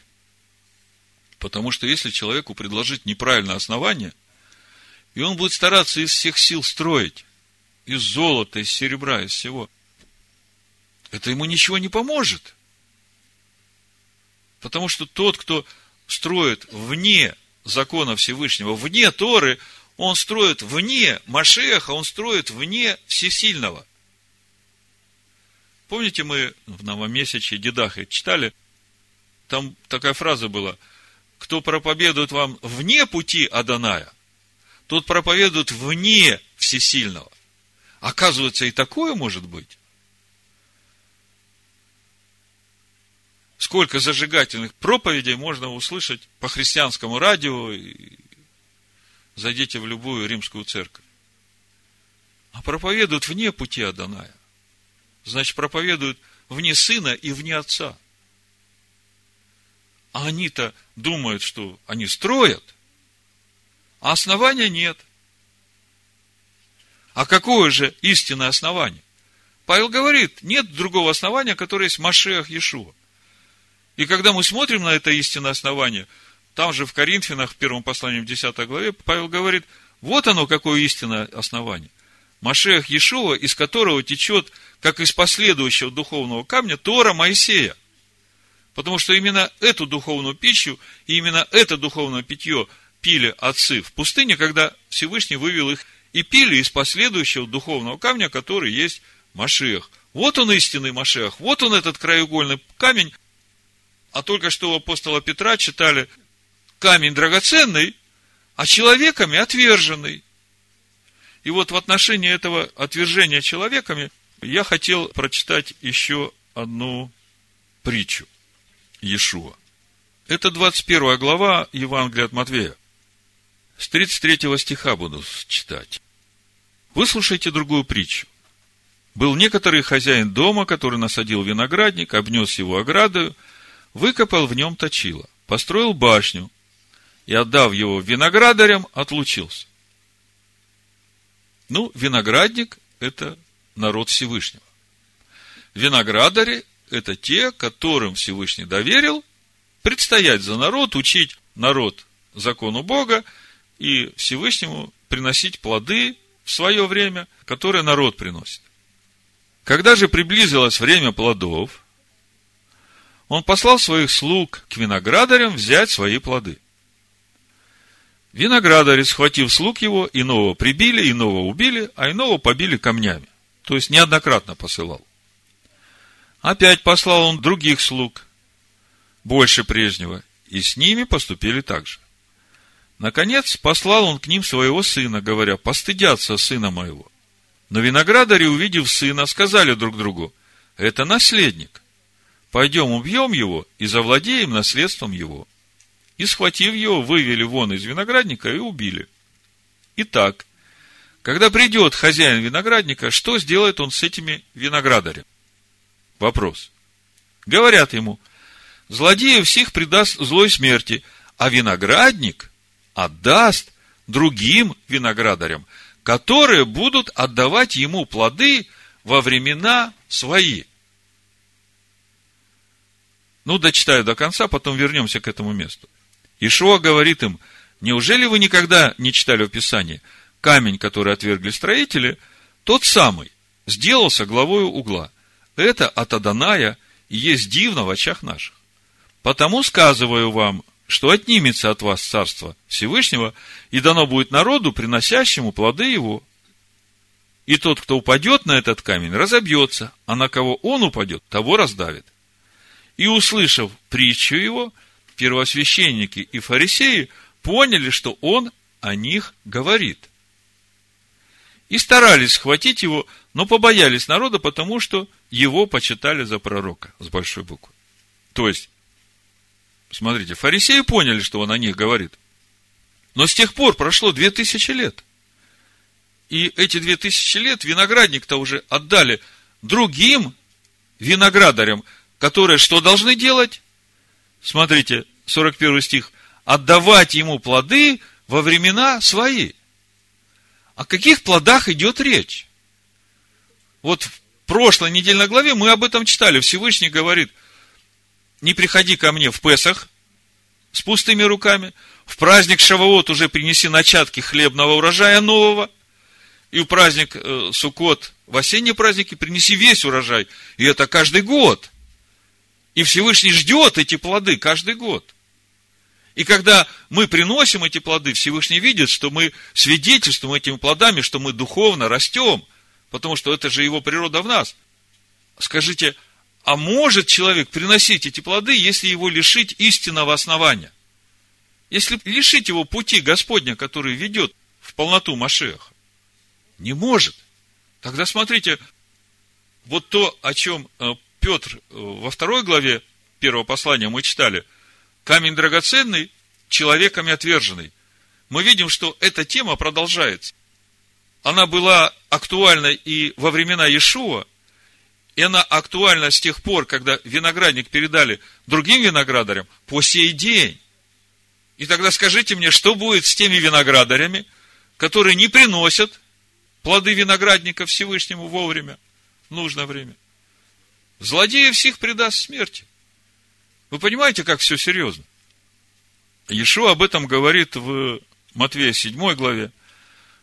[SPEAKER 1] Потому что если человеку предложить неправильное основание, и он будет стараться из всех сил строить, из золота, из серебра, из всего, это ему ничего не поможет. Потому что тот, кто строит вне закона Всевышнего, вне Торы, он строит вне Машеха, он строит вне Всесильного. Помните, мы в Новомесяче Дедахе читали, там такая фраза была, кто проповедует вам вне пути Аданая, тот проповедует вне Всесильного. Оказывается, и такое может быть. Сколько зажигательных проповедей можно услышать по христианскому радио. Зайдите в любую римскую церковь. А проповедуют вне пути Аданая. Значит, проповедуют вне сына и вне отца. А они-то думают, что они строят, а основания нет. А какое же истинное основание? Павел говорит, нет другого основания, которое есть Машех Иешуа. И когда мы смотрим на это истинное основание, там же в Коринфянах, в первом послании в 10 главе, Павел говорит, вот оно, какое истинное основание. Машех Иешуа, из которого течет, как из последующего духовного камня, Тора Моисея. Потому что именно эту духовную пищу и именно это духовное питье пили отцы в пустыне, когда Всевышний вывел их и пили из последующего духовного камня, который есть Машех. Вот он истинный Машех, вот он этот краеугольный камень, а только что у апостола Петра читали камень драгоценный, а человеками отверженный. И вот в отношении этого отвержения человеками я хотел прочитать еще одну притчу Иешуа. Это 21 глава Евангелия от Матвея. С 33 стиха буду читать. Выслушайте другую притчу. Был некоторый хозяин дома, который насадил виноградник, обнес его оградою, выкопал в нем точило, построил башню и, отдав его виноградарям, отлучился. Ну, виноградник – это народ Всевышнего. Виноградари – это те, которым Всевышний доверил предстоять за народ, учить народ закону Бога и Всевышнему приносить плоды в свое время, которые народ приносит. Когда же приблизилось время плодов, он послал своих слуг к виноградарям взять свои плоды. Виноградари, схватив слуг его, иного прибили, иного убили, а иного побили камнями. То есть, неоднократно посылал. Опять послал он других слуг, больше прежнего, и с ними поступили так же. Наконец, послал он к ним своего сына, говоря, постыдятся сына моего. Но виноградари, увидев сына, сказали друг другу, это наследник. Пойдем убьем его и завладеем наследством его. И, схватив его, вывели вон из виноградника и убили. Итак, когда придет хозяин виноградника, что сделает он с этими виноградарями? Вопрос. Говорят ему, злодеев всех предаст злой смерти, а виноградник отдаст другим виноградарям, которые будут отдавать ему плоды во времена свои. Ну, дочитаю до конца, потом вернемся к этому месту. Ишуа говорит им, неужели вы никогда не читали в Писании, камень, который отвергли строители, тот самый, сделался главою угла. Это от Аданая и есть дивно в очах наших. Потому сказываю вам, что отнимется от вас царство Всевышнего, и дано будет народу, приносящему плоды его. И тот, кто упадет на этот камень, разобьется, а на кого он упадет, того раздавит. И, услышав притчу его, первосвященники и фарисеи поняли, что он о них говорит. И старались схватить его, но побоялись народа, потому что его почитали за пророка с большой буквы. То есть, смотрите, фарисеи поняли, что он о них говорит. Но с тех пор прошло две тысячи лет. И эти две тысячи лет виноградник-то уже отдали другим виноградарям, которые что должны делать? Смотрите, 41 стих. Отдавать ему плоды во времена свои. О каких плодах идет речь? Вот в прошлой недельной главе мы об этом читали. Всевышний говорит, не приходи ко мне в Песах с пустыми руками, в праздник Шаваот уже принеси начатки хлебного урожая нового, и в праздник э, Суккот, в осенние праздники принеси весь урожай, и это каждый год. И Всевышний ждет эти плоды каждый год. И когда мы приносим эти плоды, Всевышний видит, что мы свидетельствуем этими плодами, что мы духовно растем, потому что это же его природа в нас. Скажите, а может человек приносить эти плоды, если его лишить истинного основания? Если лишить его пути Господня, который ведет в полноту Машеха? Не может. Тогда смотрите, вот то, о чем э, Петр э, во второй главе первого послания мы читали – камень драгоценный, человеками отверженный. Мы видим, что эта тема продолжается. Она была актуальна и во времена Иешуа, и она актуальна с тех пор, когда виноградник передали другим виноградарям по сей день. И тогда скажите мне, что будет с теми виноградарями, которые не приносят плоды виноградника Всевышнему вовремя, в нужное время? Злодея всех предаст смерти. Вы понимаете, как все серьезно? Иешуа об этом говорит в Матвея 7 главе.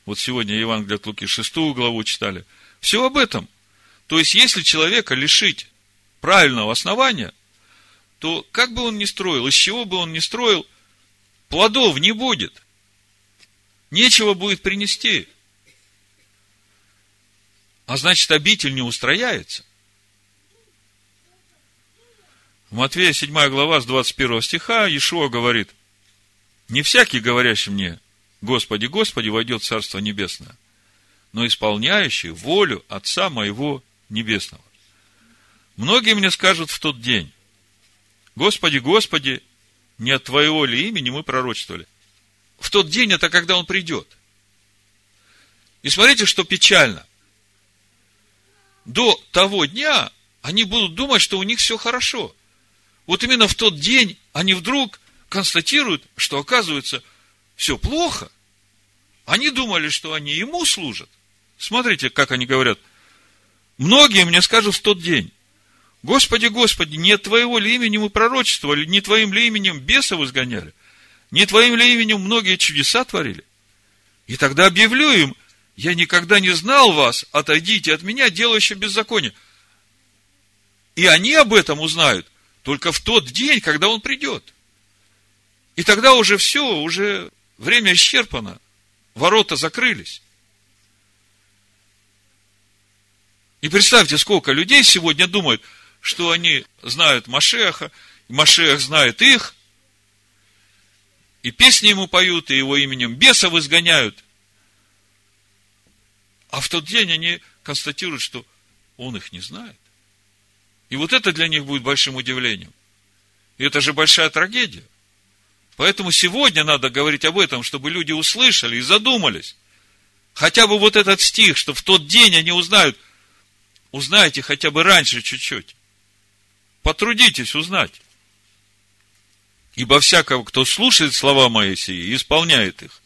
[SPEAKER 1] Вот сегодня Евангелие от Луки 6 главу читали. Все об этом. То есть, если человека лишить правильного основания, то как бы он ни строил, из чего бы он ни строил, плодов не будет. Нечего будет принести. А значит, обитель не устрояется. В Матвея 7 глава с 21 стиха Иешуа говорит, не всякий, говорящий мне, Господи, Господи, войдет в Царство Небесное, но исполняющий волю Отца моего Небесного. Многие мне скажут в тот день, Господи, Господи, не от Твоего ли имени мы пророчествовали? В тот день это когда Он придет. И смотрите, что печально. До того дня они будут думать, что у них все хорошо. Вот именно в тот день они вдруг констатируют, что оказывается все плохо. Они думали, что они ему служат. Смотрите, как они говорят. Многие мне скажут в тот день, Господи, Господи, не Твоего ли имени мы пророчествовали, не Твоим ли именем бесов изгоняли, не Твоим ли именем многие чудеса творили? И тогда объявлю им, я никогда не знал вас, отойдите от меня, делающие беззаконие. И они об этом узнают только в тот день, когда он придет. И тогда уже все, уже время исчерпано, ворота закрылись. И представьте, сколько людей сегодня думают, что они знают Машеха, и Машех знает их, и песни ему поют, и его именем бесов изгоняют. А в тот день они констатируют, что он их не знает. И вот это для них будет большим удивлением. И это же большая трагедия. Поэтому сегодня надо говорить об этом, чтобы люди услышали и задумались. Хотя бы вот этот стих, что в тот день они узнают, узнайте хотя бы раньше чуть-чуть. Потрудитесь узнать. Ибо всякого, кто слушает слова мои сии и исполняет их,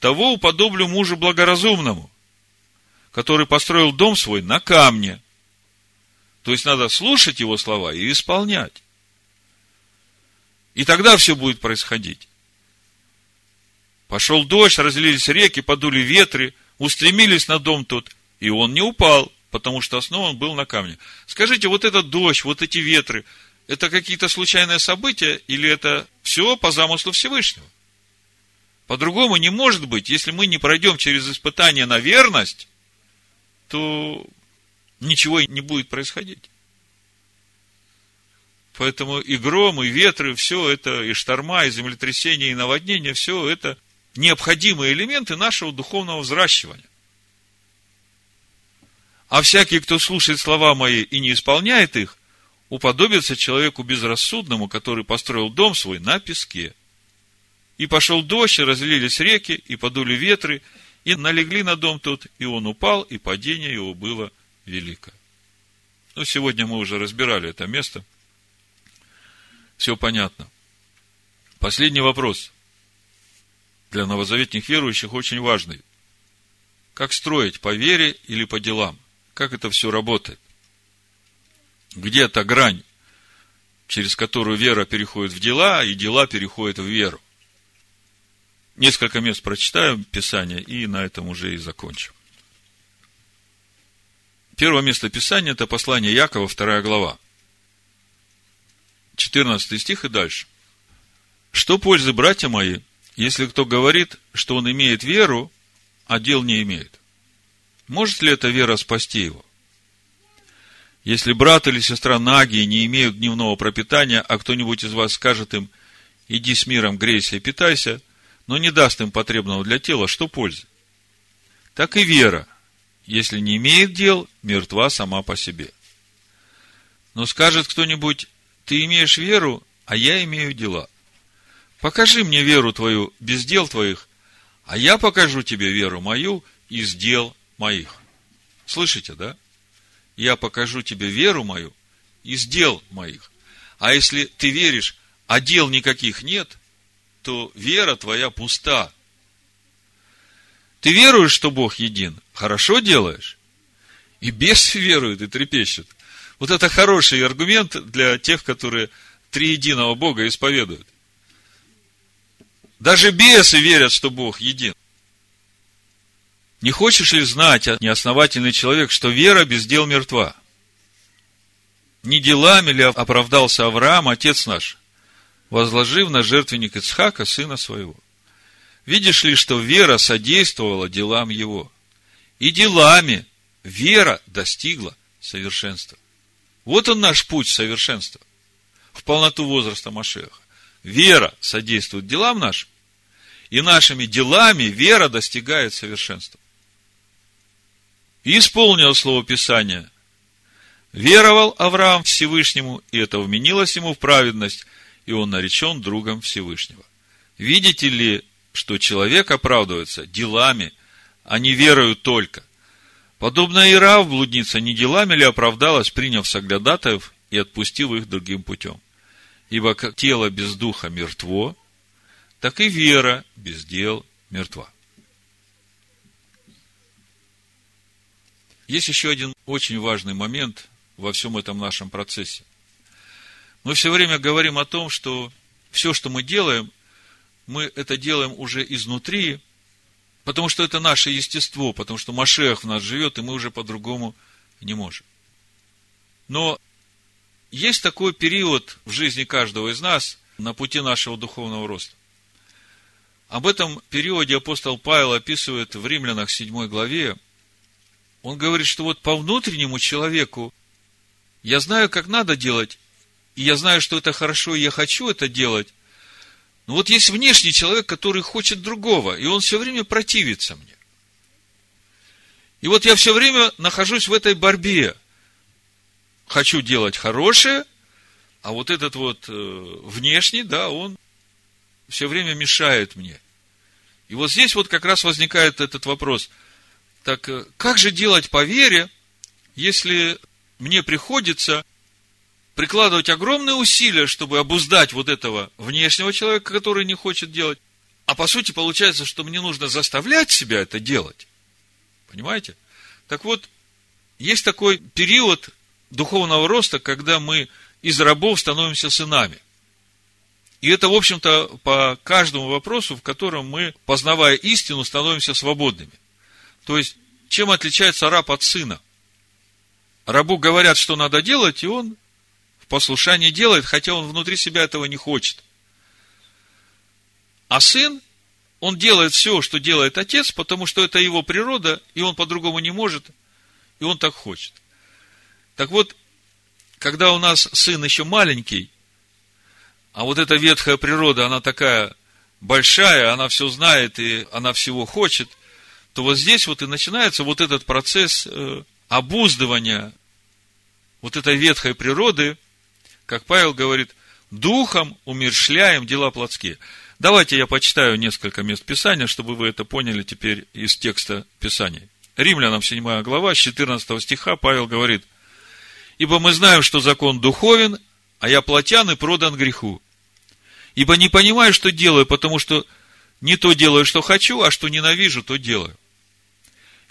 [SPEAKER 1] того уподоблю мужу благоразумному, который построил дом свой на камне. То есть надо слушать его слова и исполнять. И тогда все будет происходить. Пошел дождь, разлились реки, подули ветры, устремились на дом тот, и он не упал, потому что основан был на камне. Скажите, вот этот дождь, вот эти ветры, это какие-то случайные события или это все по замыслу Всевышнего? По-другому не может быть. Если мы не пройдем через испытание на верность, то ничего не будет происходить. Поэтому и гром, и ветры, все это, и шторма, и землетрясения, и наводнения, все это необходимые элементы нашего духовного взращивания. А всякий, кто слушает слова мои и не исполняет их, уподобится человеку безрассудному, который построил дом свой на песке. И пошел дождь, и разлились реки, и подули ветры, и налегли на дом тот, и он упал, и падение его было велико. Ну, сегодня мы уже разбирали это место. Все понятно. Последний вопрос. Для новозаветных верующих очень важный. Как строить, по вере или по делам? Как это все работает? Где то грань, через которую вера переходит в дела, и дела переходят в веру? Несколько мест прочитаю Писание, и на этом уже и закончим. Первое место Писания – это послание Якова, вторая глава. 14 стих и дальше. Что пользы, братья мои, если кто говорит, что он имеет веру, а дел не имеет? Может ли эта вера спасти его? Если брат или сестра наги не имеют дневного пропитания, а кто-нибудь из вас скажет им, иди с миром, грейся и питайся, но не даст им потребного для тела, что пользы? Так и вера, если не имеет дел, мертва сама по себе. Но скажет кто-нибудь, ты имеешь веру, а я имею дела. Покажи мне веру твою без дел твоих, а я покажу тебе веру мою из дел моих. Слышите, да? Я покажу тебе веру мою из дел моих. А если ты веришь, а дел никаких нет, то вера твоя пуста. Ты веруешь, что Бог един? Хорошо делаешь? И бес верует и трепещет. Вот это хороший аргумент для тех, которые триединого Бога исповедуют. Даже бесы верят, что Бог един. Не хочешь ли знать, а неосновательный человек, что вера без дел мертва? Не делами ли оправдался Авраам, отец наш, возложив на жертвенник Ицхака, сына своего? Видишь ли, что вера содействовала делам его? И делами вера достигла совершенства. Вот он наш путь совершенства, в полноту возраста Машеха. Вера содействует делам нашим, и нашими делами вера достигает совершенства. И исполнил слово Писания, Веровал Авраам Всевышнему, и это вменилось ему в праведность, и он наречен другом Всевышнего. Видите ли, что человек оправдывается делами, а не верою только. Подобно Ирав, блудница, не делами ли оправдалась, приняв соглядатаев и отпустив их другим путем. Ибо как тело без духа мертво, так и вера без дел мертва. Есть еще один очень важный момент во всем этом нашем процессе. Мы все время говорим о том, что все, что мы делаем, мы это делаем уже изнутри, потому что это наше естество, потому что Машех в нас живет, и мы уже по-другому не можем. Но есть такой период в жизни каждого из нас на пути нашего духовного роста. Об этом периоде апостол Павел описывает в Римлянах 7 главе. Он говорит, что вот по внутреннему человеку я знаю, как надо делать, и я знаю, что это хорошо, и я хочу это делать. Но вот есть внешний человек, который хочет другого, и он все время противится мне. И вот я все время нахожусь в этой борьбе – хочу делать хорошее, а вот этот вот э, внешний, да, он все время мешает мне. И вот здесь вот как раз возникает этот вопрос. Так э, как же делать по вере, если мне приходится прикладывать огромные усилия, чтобы обуздать вот этого внешнего человека, который не хочет делать, а по сути получается, что мне нужно заставлять себя это делать. Понимаете? Так вот, есть такой период духовного роста, когда мы из рабов становимся сынами. И это, в общем-то, по каждому вопросу, в котором мы, познавая истину, становимся свободными. То есть, чем отличается раб от сына? Рабу говорят, что надо делать, и он в послушании делает, хотя он внутри себя этого не хочет. А сын, он делает все, что делает отец, потому что это его природа, и он по-другому не может, и он так хочет – так вот, когда у нас сын еще маленький, а вот эта ветхая природа, она такая большая, она все знает и она всего хочет, то вот здесь вот и начинается вот этот процесс э, обуздывания вот этой ветхой природы, как Павел говорит, духом умершляем дела плотские. Давайте я почитаю несколько мест Писания, чтобы вы это поняли теперь из текста Писания. Римлянам 7 глава, с 14 стиха Павел говорит – Ибо мы знаем, что закон духовен, а я плотян и продан греху. Ибо не понимаю, что делаю, потому что не то делаю, что хочу, а что ненавижу, то делаю.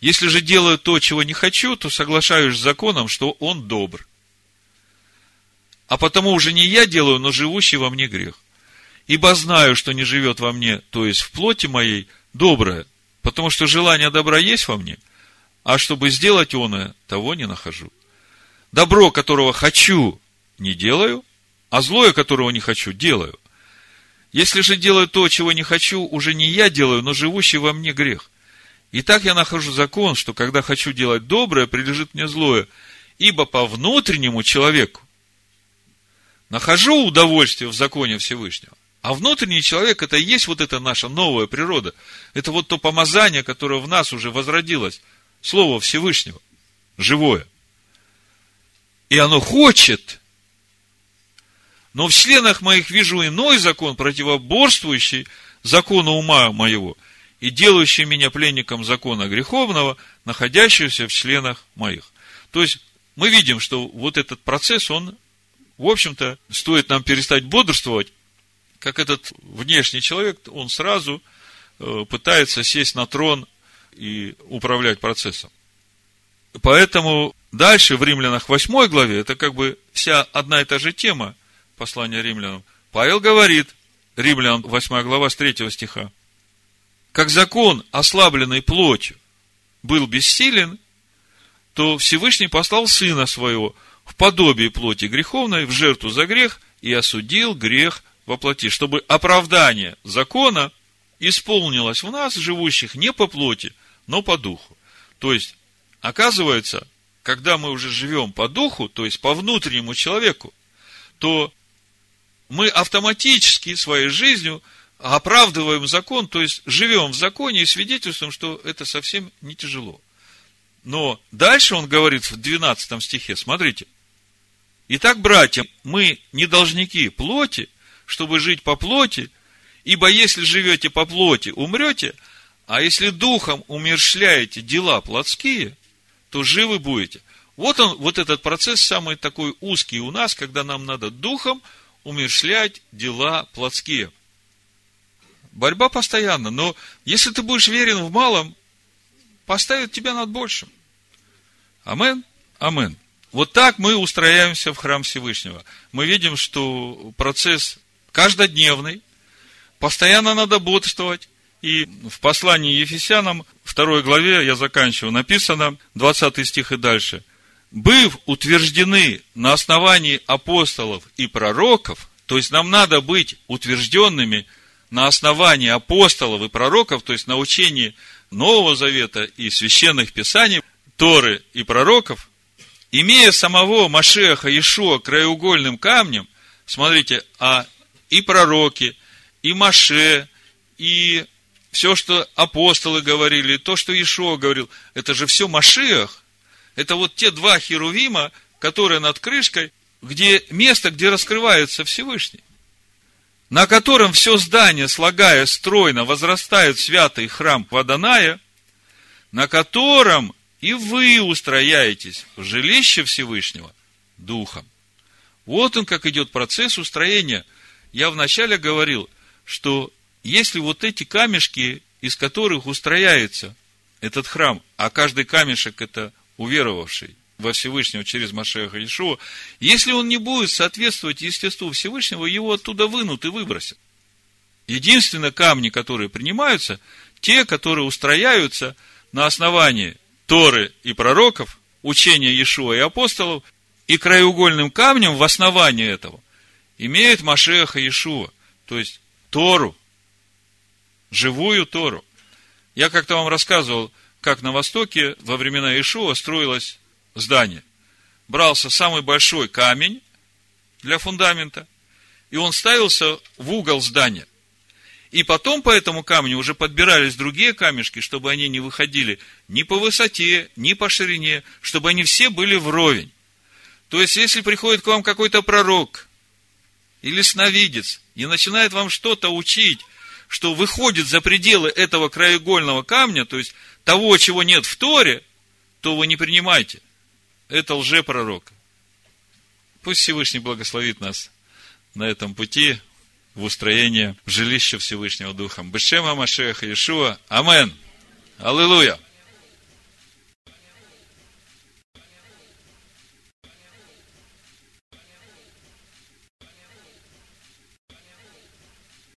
[SPEAKER 1] Если же делаю то, чего не хочу, то соглашаюсь с законом, что он добр. А потому уже не я делаю, но живущий во мне грех. Ибо знаю, что не живет во мне, то есть в плоти моей, доброе, потому что желание добра есть во мне, а чтобы сделать оное, того не нахожу. Добро, которого хочу, не делаю, а злое, которого не хочу, делаю. Если же делаю то, чего не хочу, уже не я делаю, но живущий во мне грех. И так я нахожу закон, что когда хочу делать доброе, прилежит мне злое. Ибо по внутреннему человеку нахожу удовольствие в законе Всевышнего. А внутренний человек, это и есть вот эта наша новая природа. Это вот то помазание, которое в нас уже возродилось. Слово Всевышнего. Живое. И оно хочет. Но в членах моих вижу иной закон, противоборствующий закону ума моего и делающий меня пленником закона греховного, находящегося в членах моих. То есть, мы видим, что вот этот процесс, он, в общем-то, стоит нам перестать бодрствовать, как этот внешний человек, он сразу э, пытается сесть на трон и управлять процессом. Поэтому дальше в Римлянах 8 главе, это как бы вся одна и та же тема послания римлянам. Павел говорит, Римлян 8 глава с 3 стиха, как закон, ослабленный плотью, был бессилен, то Всевышний послал Сына Своего в подобие плоти греховной, в жертву за грех, и осудил грех во плоти, чтобы оправдание закона исполнилось в нас, живущих не по плоти, но по духу. То есть, Оказывается, когда мы уже живем по духу, то есть по внутреннему человеку, то мы автоматически своей жизнью оправдываем закон, то есть живем в законе и свидетельствуем, что это совсем не тяжело. Но дальше он говорит в 12 стихе, смотрите. Итак, братья, мы не должники плоти, чтобы жить по плоти, ибо если живете по плоти, умрете, а если духом умершляете дела плотские, то живы будете. Вот он, вот этот процесс самый такой узкий у нас, когда нам надо духом умершлять дела плотские. Борьба постоянно, но если ты будешь верен в малом, поставит тебя над большим. Амен? Амен. Вот так мы устрояемся в храм Всевышнего. Мы видим, что процесс каждодневный, постоянно надо бодрствовать. И в послании Ефесянам, второй главе, я заканчиваю, написано, 20 стих и дальше – быв утверждены на основании апостолов и пророков, то есть нам надо быть утвержденными на основании апостолов и пророков, то есть на учении Нового Завета и священных писаний, Торы и пророков, имея самого Машеха Ишуа краеугольным камнем, смотрите, а и пророки, и Маше, и все, что апостолы говорили, то, что Ишуа говорил, это же все Машех – это вот те два херувима, которые над крышкой, где место, где раскрывается Всевышний, на котором все здание, слагая стройно, возрастает святый храм Ваданая, на котором и вы устрояетесь в жилище Всевышнего Духом. Вот он, как идет процесс устроения. Я вначале говорил, что если вот эти камешки, из которых устрояется этот храм, а каждый камешек это уверовавший во Всевышнего через Машеха Ишуа, если он не будет соответствовать естеству Всевышнего, его оттуда вынут и выбросят. Единственные камни, которые принимаются, те, которые устрояются на основании Торы и пророков, учения Иешуа и апостолов, и краеугольным камнем в основании этого имеет Машеха Иешуа, то есть Тору, живую Тору. Я как-то вам рассказывал, как на Востоке во времена Ишуа строилось здание. Брался самый большой камень для фундамента, и он ставился в угол здания. И потом по этому камню уже подбирались другие камешки, чтобы они не выходили ни по высоте, ни по ширине, чтобы они все были вровень. То есть, если приходит к вам какой-то пророк или сновидец и начинает вам что-то учить, что выходит за пределы этого краеугольного камня, то есть того, чего нет в Торе, то вы не принимайте. Это лжепророк. Пусть Всевышний благословит нас на этом пути в устроение жилища Всевышнего Духа. Бешема Машеха Иешуа. Амен. Аллилуйя.